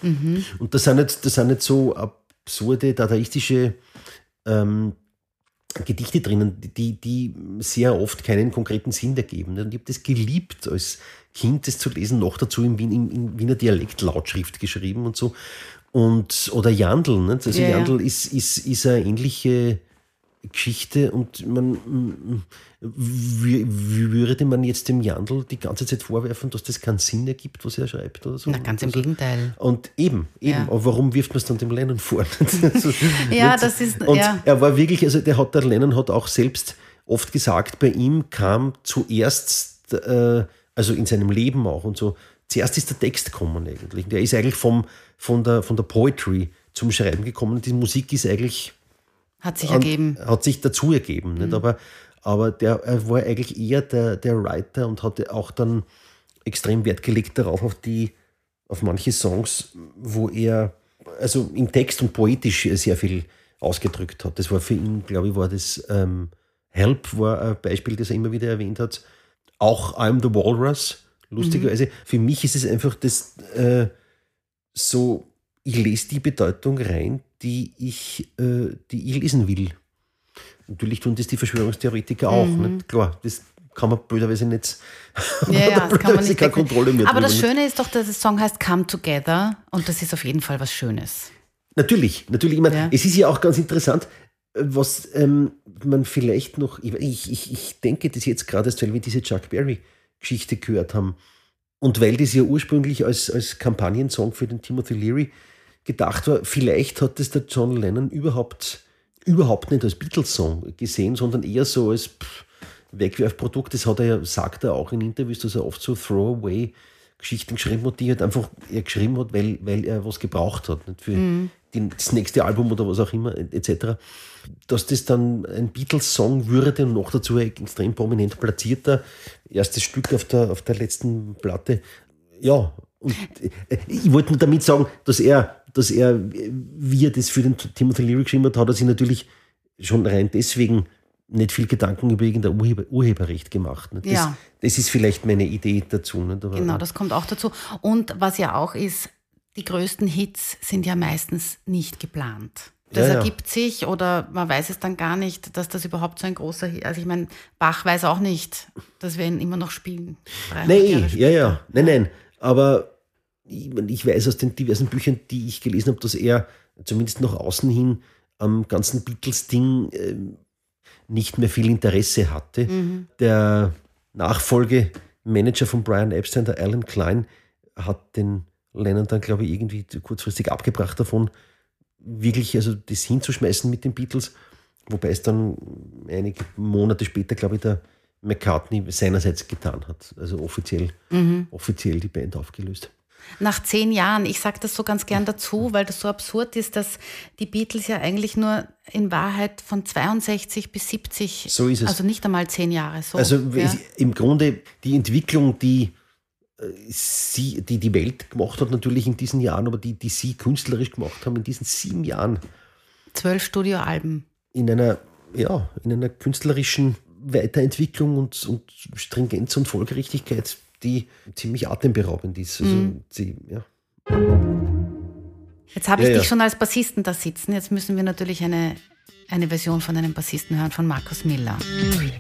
Und das sind, nicht, das sind nicht so absurde, dadaistische ähm, Gedichte drinnen, die, die sehr oft keinen konkreten Sinn ergeben. Und ich habe das geliebt, als Kind das zu lesen, noch dazu im, Wien, im, Wiener Dialekt Lautschrift geschrieben und so. Und, oder Jandl, nicht? also Ja, ja. Jandl ist, ist, ist eine ähnliche Geschichte und man mm, wie, wie würde man jetzt dem Jandl die ganze Zeit vorwerfen, dass das keinen Sinn ergibt, was er schreibt oder so? Na, ganz im Also- Gegenteil. und eben, eben. Ja. Aber warum wirft man es dann dem Lennon vor? Ja, das ist- Und ja. er war wirklich, also der hat, der Lennon hat auch selbst oft gesagt, bei ihm kam zuerst, äh, also in seinem Leben auch und so, zuerst ist der Text gekommen eigentlich. Der ist eigentlich vom, von, der, von der Poetry zum Schreiben gekommen. Die Musik ist eigentlich Hat sich ergeben. Hat sich dazu ergeben. Nicht? Aber, aber der er war eigentlich eher der, der Writer und hatte auch dann extrem Wert gelegt darauf, auf die, auf manche Songs, wo er also im Text und poetisch sehr viel ausgedrückt hat. Das war für ihn, glaube ich, war das ähm, Help war ein Beispiel, das er immer wieder erwähnt hat. Auch I'm the Walrus, lustigerweise. Für mich ist es einfach das äh, so, ich lese die Bedeutung rein, die ich, äh, die ich lesen will. Natürlich tun das die Verschwörungstheoretiker auch. Nicht? Klar, das kann man blöderweise nicht. Ja, ja, das kann man blöderweise nicht keine. Kontrolle mehr Aber das. Schöne ist doch, dass der Song heißt Come Together und das ist auf jeden Fall was Schönes. Natürlich, natürlich. Ich meine, Ja. Es ist ja auch ganz interessant, was ähm, man vielleicht noch, ich, ich, ich denke das jetzt gerade erst, weil wir diese Chuck Berry-Geschichte gehört haben und weil das ja ursprünglich als, als Kampagnensong für den Timothy Leary gedacht war, vielleicht hat das der John Lennon überhaupt, überhaupt nicht als Beatles-Song gesehen, sondern eher so als pff, Wegwerfprodukt. Das hat er ja, sagt er auch in Interviews, dass er oft so Throwaway Geschichten geschrieben hat, die halt einfach er geschrieben hat, weil, weil er was gebraucht hat. Nicht? Für die, das nächste Album oder was auch immer, etc. Dass das dann ein Beatles-Song würde und noch dazu ein extrem prominent platzierter erstes Stück auf der, auf der letzten Platte. Ja, und äh, ich wollte nur damit sagen, dass er, dass er, wie er das für den Timothy Leary geschrieben hat, hat er sich natürlich schon rein deswegen nicht viel Gedanken über irgendein Urheber, Urheberrecht gemacht. nicht? Das, Ja. das ist vielleicht meine Idee dazu. Aber, Genau, das kommt auch dazu. Und was ja auch ist, die größten Hits sind ja meistens nicht geplant. Das Ja, ja. ergibt sich oder man weiß es dann gar nicht, dass das überhaupt so ein großer Hit Also ich meine, Bach weiß auch nicht, dass wir ihn immer noch spielen. 300 Nein, ja, ja. Nein, nein. Aber ich, weiß aus den diversen Büchern, die ich gelesen habe, dass er zumindest nach außen hin am ganzen Beatles-Ding ähm, nicht mehr viel Interesse hatte. Der Nachfolgemanager von Brian Epstein, der Alan Klein, hat den Lennon dann, glaube ich, irgendwie kurzfristig abgebracht davon, wirklich also das hinzuschmeißen mit den Beatles. Wobei es dann einige Monate später, glaube ich, der McCartney seinerseits getan hat. Also offiziell, offiziell die Band aufgelöst. Nach zehn Jahren, ich sage das so ganz gern dazu, weil das so absurd ist, dass die Beatles ja eigentlich nur in Wahrheit von 62 bis 70, So ist es. also nicht einmal zehn Jahre. So, Also ja. im Grunde die Entwicklung, die äh, sie, die die Welt gemacht hat, natürlich in diesen Jahren, aber die, die sie künstlerisch gemacht haben in diesen sieben Jahren, zwölf Studioalben. in einer, ja, in einer künstlerischen Weiterentwicklung und, und Stringenz und Folgerichtigkeit, die ziemlich atemberaubend ist. Also Mhm. sie, ja. Jetzt habe ich Ja, dich ja. schon als Bassisten da sitzen. Jetzt müssen wir natürlich eine, eine Version von einem Bassisten hören, von Markus Miller. Ähm,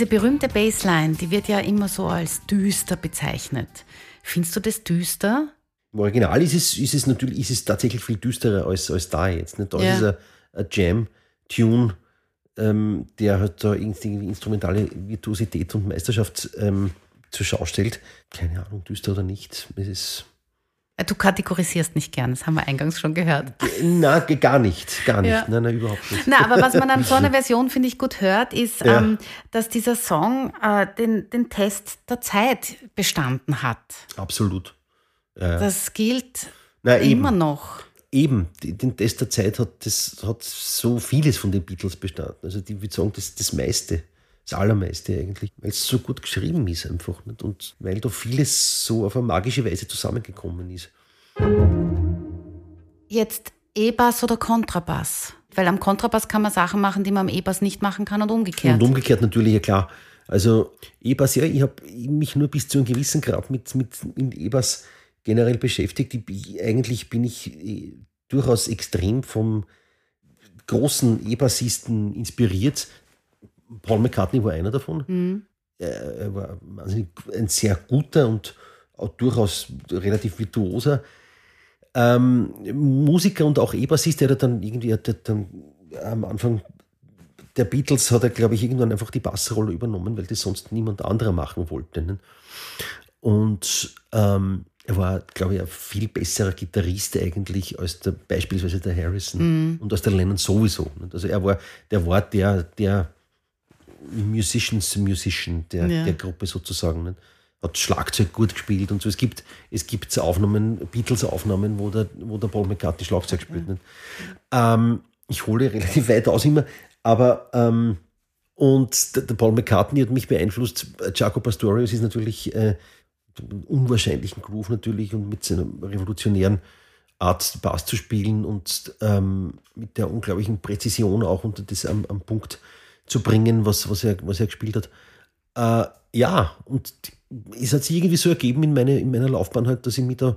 diese berühmte Bassline, die wird ja immer so als düster bezeichnet. Findest du das düster? Im Original ist es, ist es natürlich ist es tatsächlich viel düsterer als, als da jetzt. Nicht? Da Ja. ist ein Jam-Tune, ähm, der halt da irgendwie instrumentale Virtuosität und Meisterschaft ähm, zur Schau stellt. Keine Ahnung, düster oder nicht. Es ist. Äh, Du kategorisierst nicht gern, das haben wir eingangs schon gehört. Na, gar nicht. Gar nicht. Ja. Nein, nein, überhaupt nicht. Na, aber was man an so einer Version, finde ich, gut hört, ist, Ja. ähm, dass dieser Song äh, den, den Test der Zeit bestanden hat. Absolut. Ja. Das gilt Na, eben. immer noch. Eben, den Test der Zeit hat, das hat so vieles von den Beatles bestanden. Also die würde sagen, das, das meiste, das Allermeiste eigentlich, weil es so gut geschrieben ist einfach. Nicht? Und weil da vieles so auf eine magische Weise zusammengekommen ist. Jetzt E-Bass oder Kontrabass? Weil am Kontrabass kann man Sachen machen, die man am E-Bass nicht machen kann und umgekehrt. Und umgekehrt natürlich, ja klar. Also E-Bass, ja, ich habe mich nur bis zu einem gewissen Grad mit, mit, mit E-Bass generell beschäftigt. Ich, ich, eigentlich bin ich eh, durchaus extrem vom großen E-Bassisten inspiriert. Paul McCartney war einer davon. Er, er war ein sehr guter und auch durchaus relativ virtuoser ähm, Musiker und auch E-Bassist, der hat dann irgendwie hat er dann am Anfang der Beatles hat er, glaube ich, irgendwann einfach die Bassrolle übernommen, weil das sonst niemand anderer machen wollte. Ne? Und ähm, er war, glaube ich, ein viel besserer Gitarrist eigentlich als der, beispielsweise der Harrison und als der Lennon sowieso. nicht? Also er war, der war der, der Musicians Musician der, Ja. der Gruppe sozusagen. Nicht? Hat Schlagzeug gut gespielt und so. Es gibt, es gibt Aufnahmen, Beatles-Aufnahmen, wo der, wo der Paul McCartney Schlagzeug spielt. Nicht? Ähm, ich hole relativ weit aus immer, aber ähm, und der, der Paul McCartney hat mich beeinflusst. Jaco Pastorius ist natürlich äh, unwahrscheinlichen Groove natürlich und mit seiner revolutionären Art Bass zu spielen und ähm, mit der unglaublichen Präzision auch unter das am, am Punkt zu bringen, was, was, er, was er gespielt hat. Äh, ja, und es hat sich irgendwie so ergeben in, meine, in meiner Laufbahn halt, dass ich mich da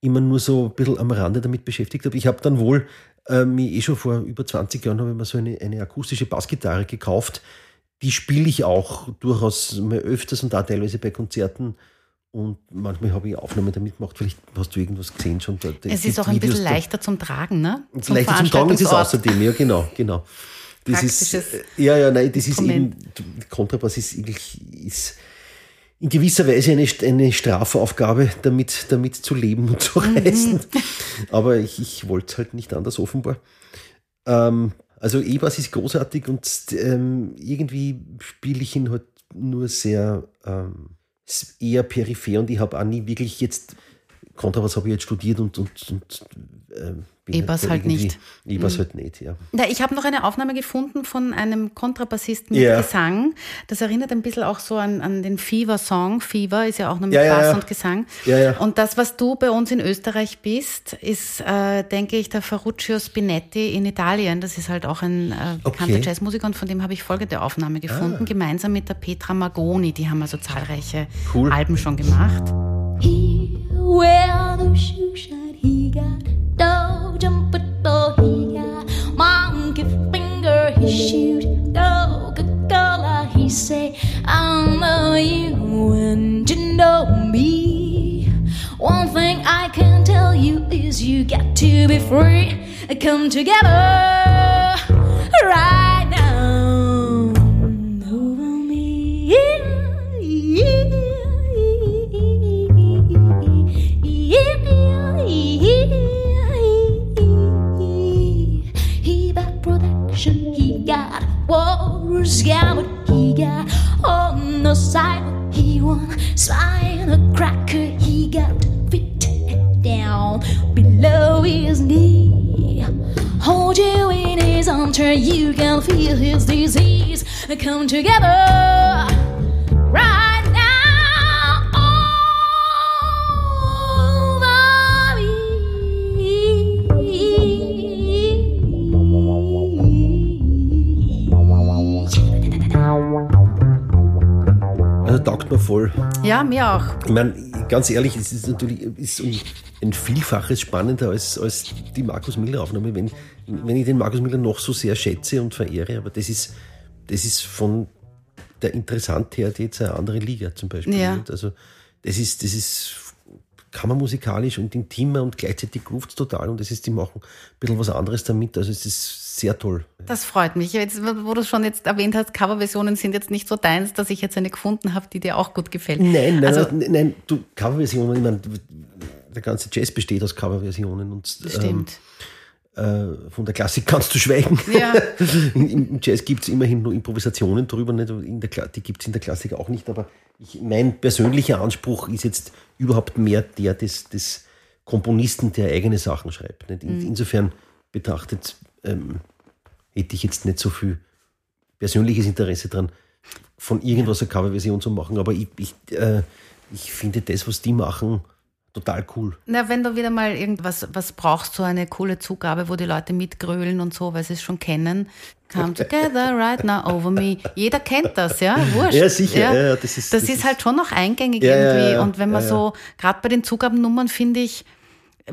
immer nur so ein bisschen am Rande damit beschäftigt habe. Ich habe dann wohl äh, mir eh schon vor über 20 Jahren habe ich mir so eine, eine akustische Bassgitarre gekauft. Die spiele ich auch durchaus mal öfters und da teilweise bei Konzerten. Und manchmal habe ich Aufnahmen damit gemacht. Vielleicht hast du irgendwas gesehen schon. Da Es ist auch ein Videos bisschen leichter zum Tragen, ne? Leichter zum Tragen ist es außerdem, ja, genau, genau. Das ist, Praktisches äh, ja, ja, nein, das ist eben. Kontrabass ist eigentlich, ist in gewisser Weise eine, eine Strafaufgabe, damit, damit zu leben und zu Mhm. reisen. Aber ich, ich wollte es halt nicht anders, offenbar. Ähm, also E-Bass ist großartig und ähm, irgendwie spiele ich ihn halt nur sehr ähm, eher peripher und ich habe auch nie wirklich jetzt Kontrabass habe ich jetzt studiert und, und, und ähm, da halt nicht. E-Bass halt nicht, ja. Ja, ich habe noch eine Aufnahme gefunden von einem Kontrabassisten mit Ja. Gesang. Das erinnert ein bisschen auch so an, an den Fever-Song. Fever ist ja auch noch mit Ja, ja, Bass ja. und Gesang. Ja, ja. Und das, was du bei uns in Österreich bist, ist, äh, denke ich, der Ferruccio Spinetti in Italien. Das ist halt auch ein äh, bekannter Okay. Ah. Jazzmusiker und von dem habe ich folgende Aufnahme gefunden, gemeinsam mit der Petra Magoni. Die haben also zahlreiche Cool. Alben schon gemacht. He wear the shoe shine. He got shoot Coca Cola. He say, I know you and you know me. One thing I can tell you is you got to be free. Come together right won spine a cracker, he got fit down below his knee. Hold you in his arms, you can feel his disease. Come together Mir voll. Ja, mir auch. Ich meine, ganz ehrlich, es ist natürlich ist ein Vielfaches spannender als, als die Markus Miller-Aufnahme, wenn, wenn ich den Markus Miller noch so sehr schätze und verehre. Aber das ist, das ist von der Interessantheit jetzt eine andere Liga zum Beispiel. Ja. Also das ist, das ist kammermusikalisch und intimer und gleichzeitig groovt total und das ist, die machen ein bisschen was anderes damit. Also es ist sehr toll. Das freut mich. Jetzt, wo du es schon jetzt erwähnt hast, Coverversionen sind jetzt nicht so deins, dass ich jetzt eine gefunden habe, die dir auch gut gefällt. Nein, nein, Also- nein, nein, du, Coverversionen, ich meine, der ganze Jazz besteht aus Coverversionen und Das stimmt. ähm, äh, von der Klassik kannst du schweigen. Ja. Im, Jazz gibt es immerhin nur Improvisationen drüber, nicht? In der, die gibt es in der Klassik auch nicht, aber ich, mein persönlicher Anspruch ist jetzt überhaupt mehr der des, des Komponisten, der eigene Sachen schreibt. Nicht? In, Insofern betrachtet ähm, hätte ich jetzt nicht so viel persönliches Interesse dran, von irgendwas eine Coverversion zu machen, aber ich, ich, äh, ich finde das, was die machen, total cool. Na, wenn du wieder mal irgendwas was brauchst, so eine coole Zugabe, wo die Leute mitgrölen und so, weil sie es schon kennen. Come together right now over me. Jeder kennt das, ja? Wurscht. Ja, sicher. Ja, ja, das ist- das das ist ist- halt schon noch eingängig Ja, irgendwie. und wenn man so, gerade bei den Zugabennummern finde ich,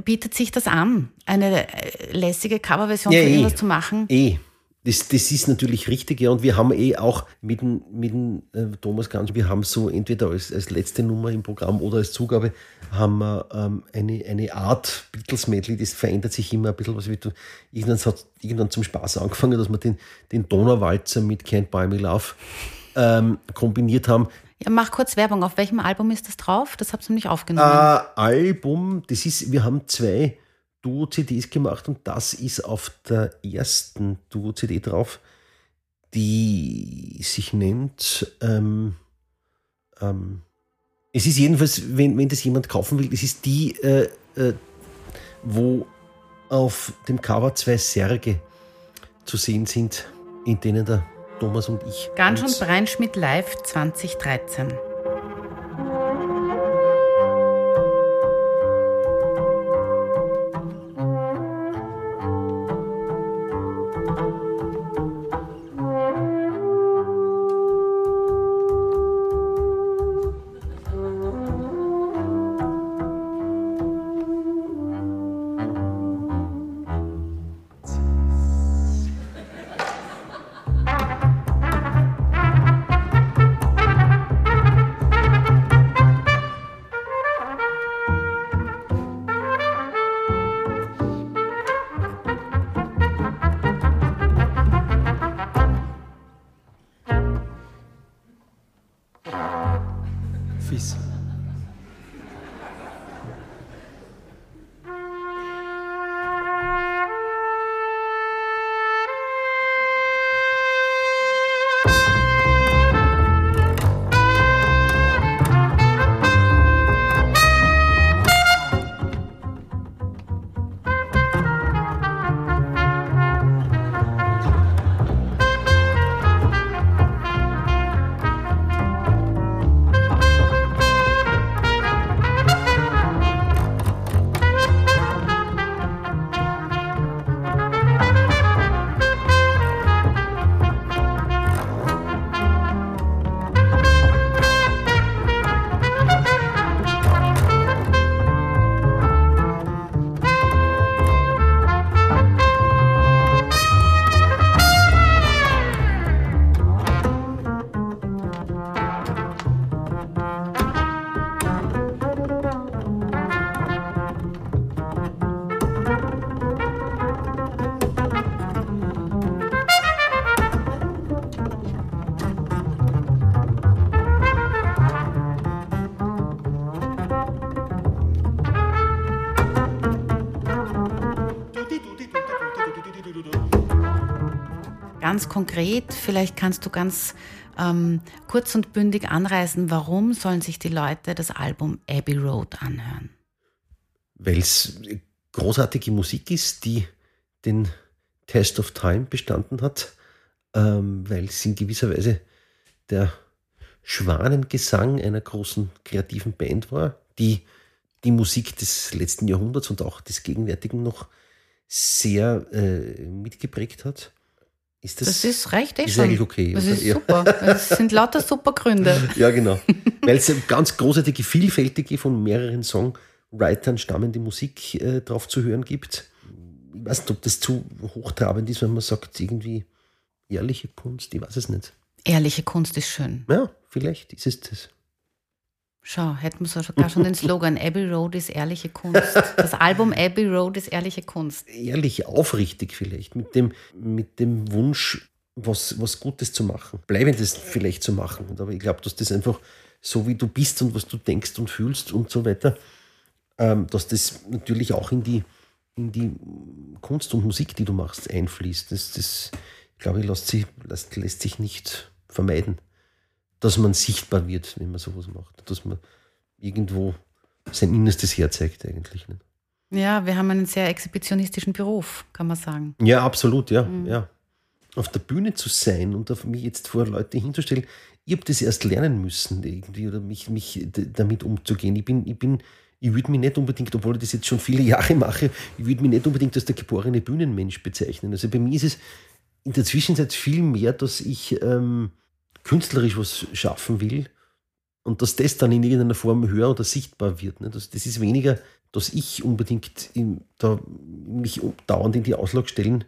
bietet sich das an, eine äh, lässige Coverversion Ja, von eh. irgendwas zu machen? Eh. Das, das ist natürlich richtig, ja. Und wir haben eh auch mit dem, mit äh, Thomas Ganz, wir haben so entweder als, als letzte Nummer im Programm oder als Zugabe, haben wir ähm, eine, eine Art Beatles-Medley, das verändert sich immer ein bisschen. Was wir tun. Irgendwann hat irgendwann zum Spaß angefangen, dass wir den, den Donauwalzer mit Can't Buy Me Love ähm, kombiniert haben. Ja, mach kurz Werbung. Auf welchem Album ist das drauf? Das habt ihr Äh, aufgenommen. Album, das ist, wir haben zwei Duo-CDs gemacht und das ist auf der ersten Duo-CD drauf, die sich nennt, ähm, ähm, es ist jedenfalls, wenn, wenn das jemand kaufen will, das ist die, äh, äh, wo auf dem Cover zwei Särge zu sehen sind, in denen der Thomas und ich Ganz und Breinschmidt Live 2013. Ganz konkret, vielleicht kannst du ganz ähm, kurz und bündig anreißen, warum sollen sich die Leute das Album Abbey Road anhören? weil es großartige Musik ist, die den Test of Time bestanden hat, ähm, weil es in gewisser Weise der Schwanengesang einer großen kreativen Band war, die die Musik des letzten Jahrhunderts und auch des gegenwärtigen noch sehr äh, mitgeprägt hat. Ist das, Das ist recht eh ist schon. eigentlich okay, Das oder? ist super. Das sind lauter super Gründe. Ja, genau. Weil es eine ganz großartige, vielfältige von mehreren Songwritern stammende Musik äh, drauf zu hören gibt. Ich weiß nicht, ob das zu hochtrabend ist, wenn man sagt, irgendwie ehrliche Kunst, ich weiß es nicht. Ehrliche Kunst ist schön. Ja, vielleicht ist es das. Schau, hätten wir sogar schon den Slogan Abbey Road ist ehrliche Kunst. Das Album Abbey Road ist ehrliche Kunst. Ehrlich, aufrichtig vielleicht, mit dem, mit dem Wunsch, was, was Gutes zu machen, Bleibendes vielleicht zu machen. Aber ich glaube, dass das einfach so wie du bist und was du denkst und fühlst und so weiter, ähm, dass das natürlich auch in die, in die Kunst und Musik, die du machst, einfließt. Das, das glaube ich, lässt sich, lässt, lässt sich nicht vermeiden, dass man sichtbar wird, wenn man sowas macht. Dass man irgendwo sein Innerstes herzeigt eigentlich. Nicht? Ja, wir haben einen sehr exhibitionistischen Beruf, kann man sagen. Ja, absolut, ja, ja. Auf der Bühne zu sein und auf mich jetzt vor Leute hinzustellen, ich habe das erst lernen müssen, irgendwie, oder mich, mich damit umzugehen. Ich bin, ich bin, ich würde mich nicht unbedingt, obwohl ich das jetzt schon viele Jahre mache, ich würde mich nicht unbedingt als der geborene Bühnenmensch bezeichnen. Also bei mir ist es in der Zwischenzeit viel mehr, dass ich ähm, künstlerisch was schaffen will und dass das dann in irgendeiner Form höher oder sichtbar wird. Ne? Das, das ist weniger dass ich unbedingt im, da mich dauernd in die Auslage stellen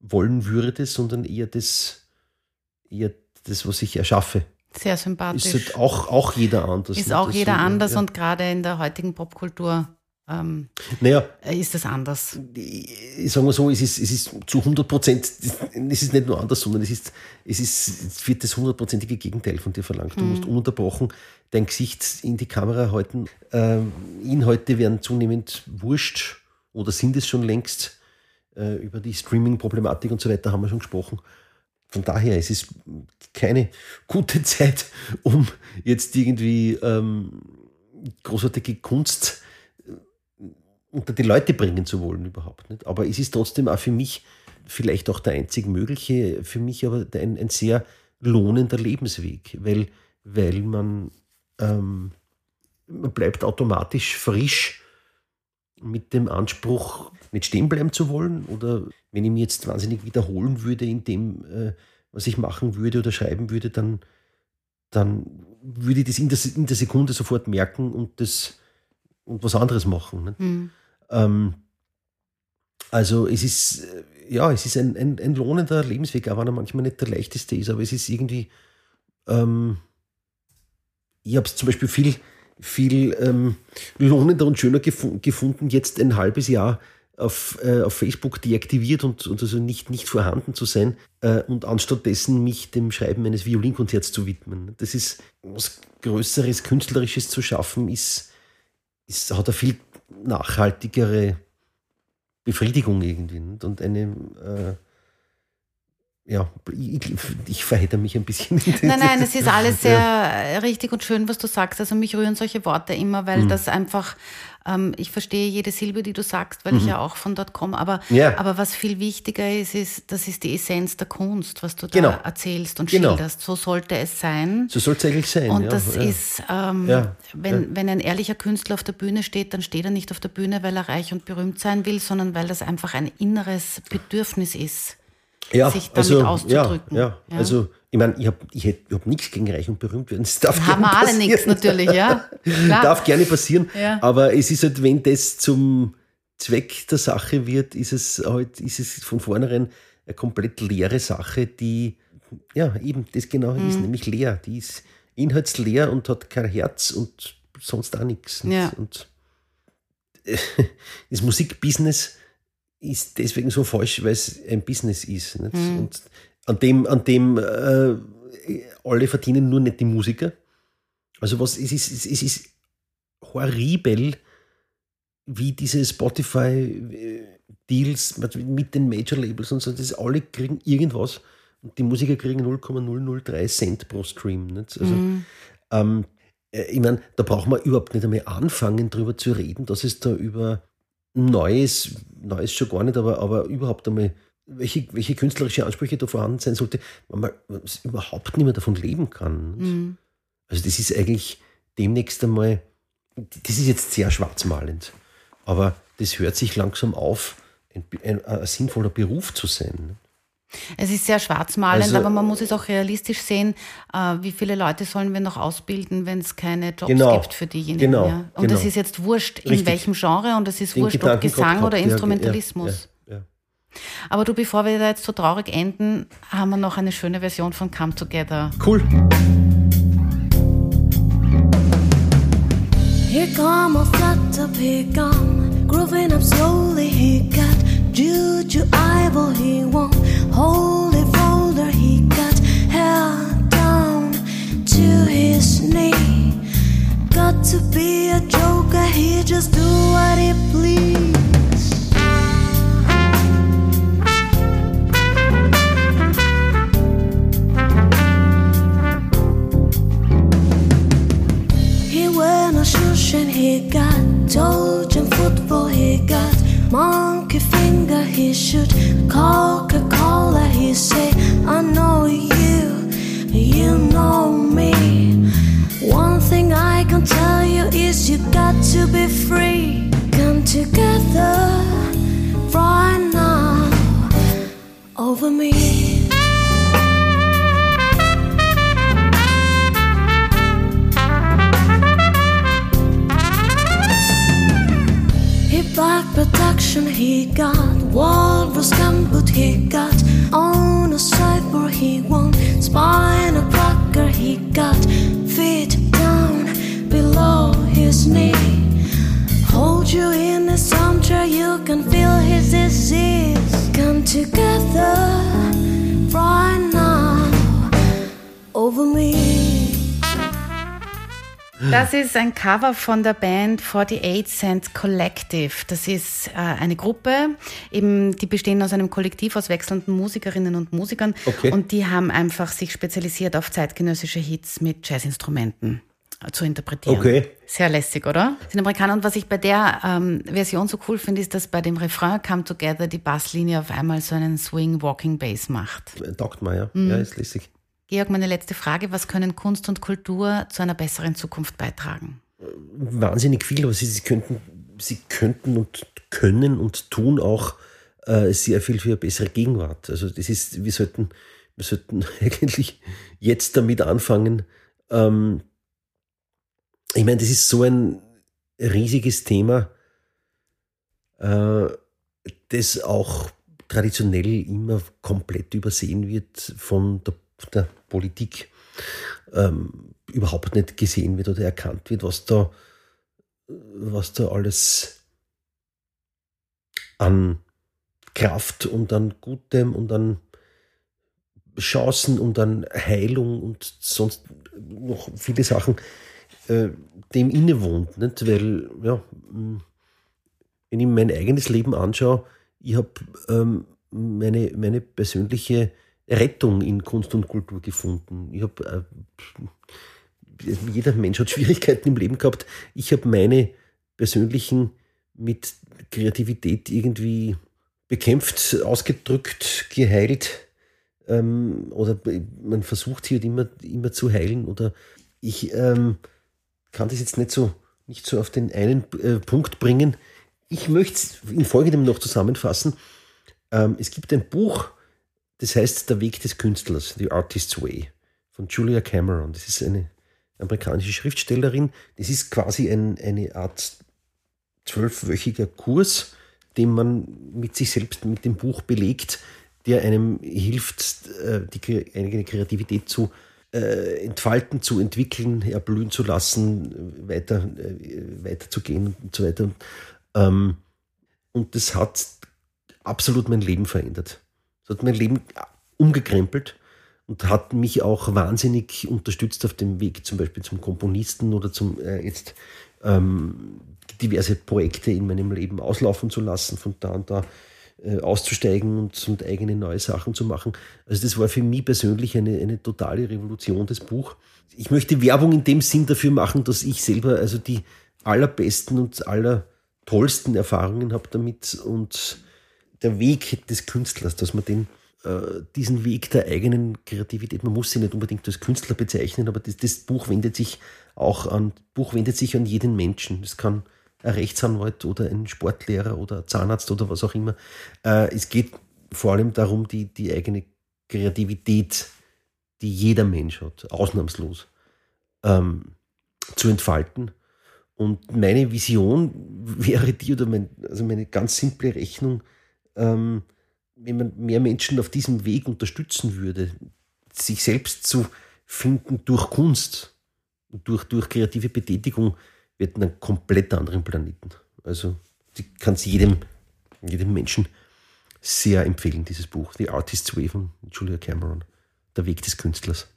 wollen würde, sondern eher das, eher das, was ich erschaffe. Sehr sympathisch. Ist halt auch, auch jeder anders. Ist ne? auch jeder anders ja. und gerade in der heutigen Popkultur ähm, Naja, ist es anders. ich sage mal so, es ist, es ist zu 100 Prozent, es ist nicht nur anders, sondern es ist, es ist, es wird das hundertprozentige Gegenteil von dir verlangt. Du musst ununterbrochen dein Gesicht in die Kamera halten. Ähm, Inhalte werden zunehmend wurscht oder sind es schon längst. Äh, über die Streaming-Problematik und so weiter haben wir schon gesprochen. Von daher es ist es keine gute Zeit, um jetzt irgendwie ähm, großartige Kunst unter die Leute bringen zu wollen überhaupt nicht. Aber es ist trotzdem auch für mich vielleicht auch der einzig mögliche, für mich aber ein, ein sehr lohnender Lebensweg, weil, weil man, ähm, man bleibt automatisch frisch mit dem Anspruch, nicht stehen bleiben zu wollen oder wenn ich mich jetzt wahnsinnig wiederholen würde in dem, äh, was ich machen würde oder schreiben würde, dann, dann würde ich das in der, in der Sekunde sofort merken und das und was anderes machen. Ne? Hm. Ähm, also es ist, ja, es ist ein, ein, ein lohnender Lebensweg, auch wenn er manchmal nicht der leichteste ist, aber es ist irgendwie, ähm, ich habe es zum Beispiel viel, viel ähm, lohnender und schöner gefu gefunden, jetzt ein halbes Jahr auf, äh, auf Facebook deaktiviert und, und also nicht, nicht vorhanden zu sein äh, und anstattdessen mich dem Schreiben eines Violinkonzerts zu widmen. Das ist was Größeres, Künstlerisches zu schaffen, ist, ist, hat eine viel nachhaltigere Befriedigung irgendwie. Und eine, äh, ja, ich, ich verhedder mich ein bisschen. in Nein, nein, es ist alles sehr Ja. äh, richtig und schön, was du sagst. Also mich rühren solche Worte immer, Mhm. weil das einfach, ähm, ich verstehe jede Silbe, die du sagst, weil ich ja auch von dort komme. Aber, Mhm. Ja. aber was viel wichtiger ist, ist, das ist die Essenz der Kunst, was du Genau. da erzählst und Genau. schilderst. So sollte es sein. So soll es eigentlich sein. Und ja, das ist, ähm, wenn, wenn ein ehrlicher Künstler auf der Bühne steht, dann steht er nicht auf der Bühne, weil er reich und berühmt sein will, sondern weil das einfach ein inneres Bedürfnis ist. Ja, sich damit auszudrücken. Ja, ja. Also ich meine, ich habe ich hab nichts gegen Reich und Berühmt werden. Das darf Haben gerne wir alle nichts natürlich, ja? Klar. Darf gerne passieren. Aber es ist halt, wenn das zum Zweck der Sache wird, ist es halt, ist es von vornherein eine komplett leere Sache, die ja eben das genau ist, Mhm. nämlich leer. Die ist inhaltsleer und hat kein Herz und sonst auch nichts. Ja. Und das Musikbusiness ist deswegen so falsch, weil es ein Business ist. Mhm. Und an dem, an dem äh, alle verdienen nur nicht die Musiker. Also was es ist, es ist, ist horribel, wie diese Spotify-Deals mit den Major-Labels und so, das alle kriegen irgendwas und die Musiker kriegen 0,003 Cent pro Stream. Nicht? Also, ähm, äh, ich meine, da braucht man überhaupt nicht einmal anfangen, darüber zu reden, dass es da über Neues, Neues schon gar nicht, aber, aber überhaupt einmal, welche, welche künstlerische Ansprüche da vorhanden sein sollte, wenn man überhaupt nicht mehr davon leben kann. Mhm. Also das ist eigentlich demnächst einmal, das ist jetzt sehr schwarzmalend, aber das hört sich langsam auf, ein, ein, ein sinnvoller Beruf zu sein. Es ist sehr schwarzmalend, Also- aber man muss es auch realistisch sehen, äh, wie viele Leute sollen wir noch ausbilden, wenn es keine Jobs Genau. gibt für diejenigen. Genau, Ja? Und es genau. ist jetzt wurscht, in Richtig. welchem Genre und es ist Den wurscht, ob Gedanken Gesang gehabt oder Instrumentalismus. Ja, ja, Aber du, bevor wir da jetzt so traurig enden, haben wir noch eine schöne Version von Come Together. Cool. Here come a flutter pick on, grooving up slowly. He got juju eyeball, he won't hold it folder. He got hair down to his knee. Got to be a joker, he just do what he please. He wear no shoes and he got Trojan football. He got monkey finger. He shoot Coca Cola. He say, I know you, you know me. One thing I can tell you is you got to be free. Come together right now over me. Protection he got, walrus gambut he got, on a cyber he won, spine a cracker he got, feet down below his knee. Hold you in his armchair, you can feel his disease. Come together right now over me. Das ist ein Cover von der Band 48 Cent Collective. Das ist äh, eine Gruppe, eben, die bestehen aus einem Kollektiv aus wechselnden Musikerinnen und Musikern. Okay. Und die haben einfach sich spezialisiert auf zeitgenössische Hits mit Jazzinstrumenten äh, zu interpretieren. Okay. Sehr lässig, oder? Sind Amerikaner. Und was ich bei der ähm, Version so cool finde, ist, dass bei dem Refrain Come Together die Basslinie auf einmal so einen Swing Walking Bass macht. Taugt man, ja. Ja, ist lässig. Georg, meine letzte Frage. Was können Kunst und Kultur zu einer besseren Zukunft beitragen? wahnsinnig viel, aber sie, sie, könnten, sie könnten und können und tun auch äh, sehr viel für eine bessere Gegenwart. Also das ist, wir sollten, wir sollten eigentlich jetzt damit anfangen. Ähm, ich meine, das ist so ein riesiges Thema, äh, das auch traditionell immer komplett übersehen wird von der, der Politik ähm, überhaupt nicht gesehen wird oder erkannt wird, was da, was da alles an Kraft und an Gutem und an Chancen und an Heilung und sonst noch viele Sachen äh, dem innewohnt. Nicht? Weil, ja, wenn ich mein eigenes Leben anschaue, ich habe ähm, meine, meine persönliche Rettung in Kunst und Kultur gefunden. Ich habe, äh, jeder Mensch hat Schwierigkeiten im Leben gehabt. Ich habe meine persönlichen mit Kreativität irgendwie bekämpft, ausgedrückt, geheilt. Ähm, oder man versucht hier immer, immer zu heilen. Oder ich ähm, kann das jetzt nicht so, nicht so auf den einen äh, Punkt bringen. Ich möchte es in folgendem noch zusammenfassen. Ähm, es gibt ein Buch, das heißt Der Weg des Künstlers, The Artist's Way, von Julia Cameron. Das ist eine amerikanische Schriftstellerin. Das ist quasi ein, eine Art zwölfwöchiger Kurs, den man mit sich selbst mit dem Buch belegt, der einem hilft, äh, die eigene Kreativität zu äh, entfalten, zu entwickeln, erblühen zu lassen, weiter, äh, weiterzugehen und so weiter. Ähm, und das hat absolut mein Leben verändert. Das hat mein Leben umgekrempelt und hat mich auch wahnsinnig unterstützt auf dem Weg zum Beispiel zum Komponisten oder zum äh, jetzt ähm, diverse Projekte in meinem Leben auslaufen zu lassen, von da und da äh, auszusteigen und, und eigene neue Sachen zu machen. Also das war für mich persönlich eine, eine totale Revolution, das Buch. Ich möchte Werbung in dem Sinn dafür machen, dass ich selber also die allerbesten und allertollsten Erfahrungen habe damit und der Weg des Künstlers, dass man den äh, diesen Weg der eigenen Kreativität, man muss sie nicht unbedingt als Künstler bezeichnen, aber das, das Buch wendet sich auch an, Buch wendet sich an jeden Menschen. Das kann ein Rechtsanwalt oder ein Sportlehrer oder ein Zahnarzt oder was auch immer. Äh, es geht vor allem darum, die, die eigene Kreativität, die jeder Mensch hat, ausnahmslos, ähm, zu entfalten. Und meine Vision wäre die, oder mein, also meine ganz simple Rechnung, ähm, wenn man mehr Menschen auf diesem Weg unterstützen würde, sich selbst zu finden durch Kunst, durch, durch kreative Betätigung, wird einen komplett anderen Planeten. Also ich kann es jedem, jedem Menschen sehr empfehlen, dieses Buch. The Artist's Way von Julia Cameron. Der Weg des Künstlers.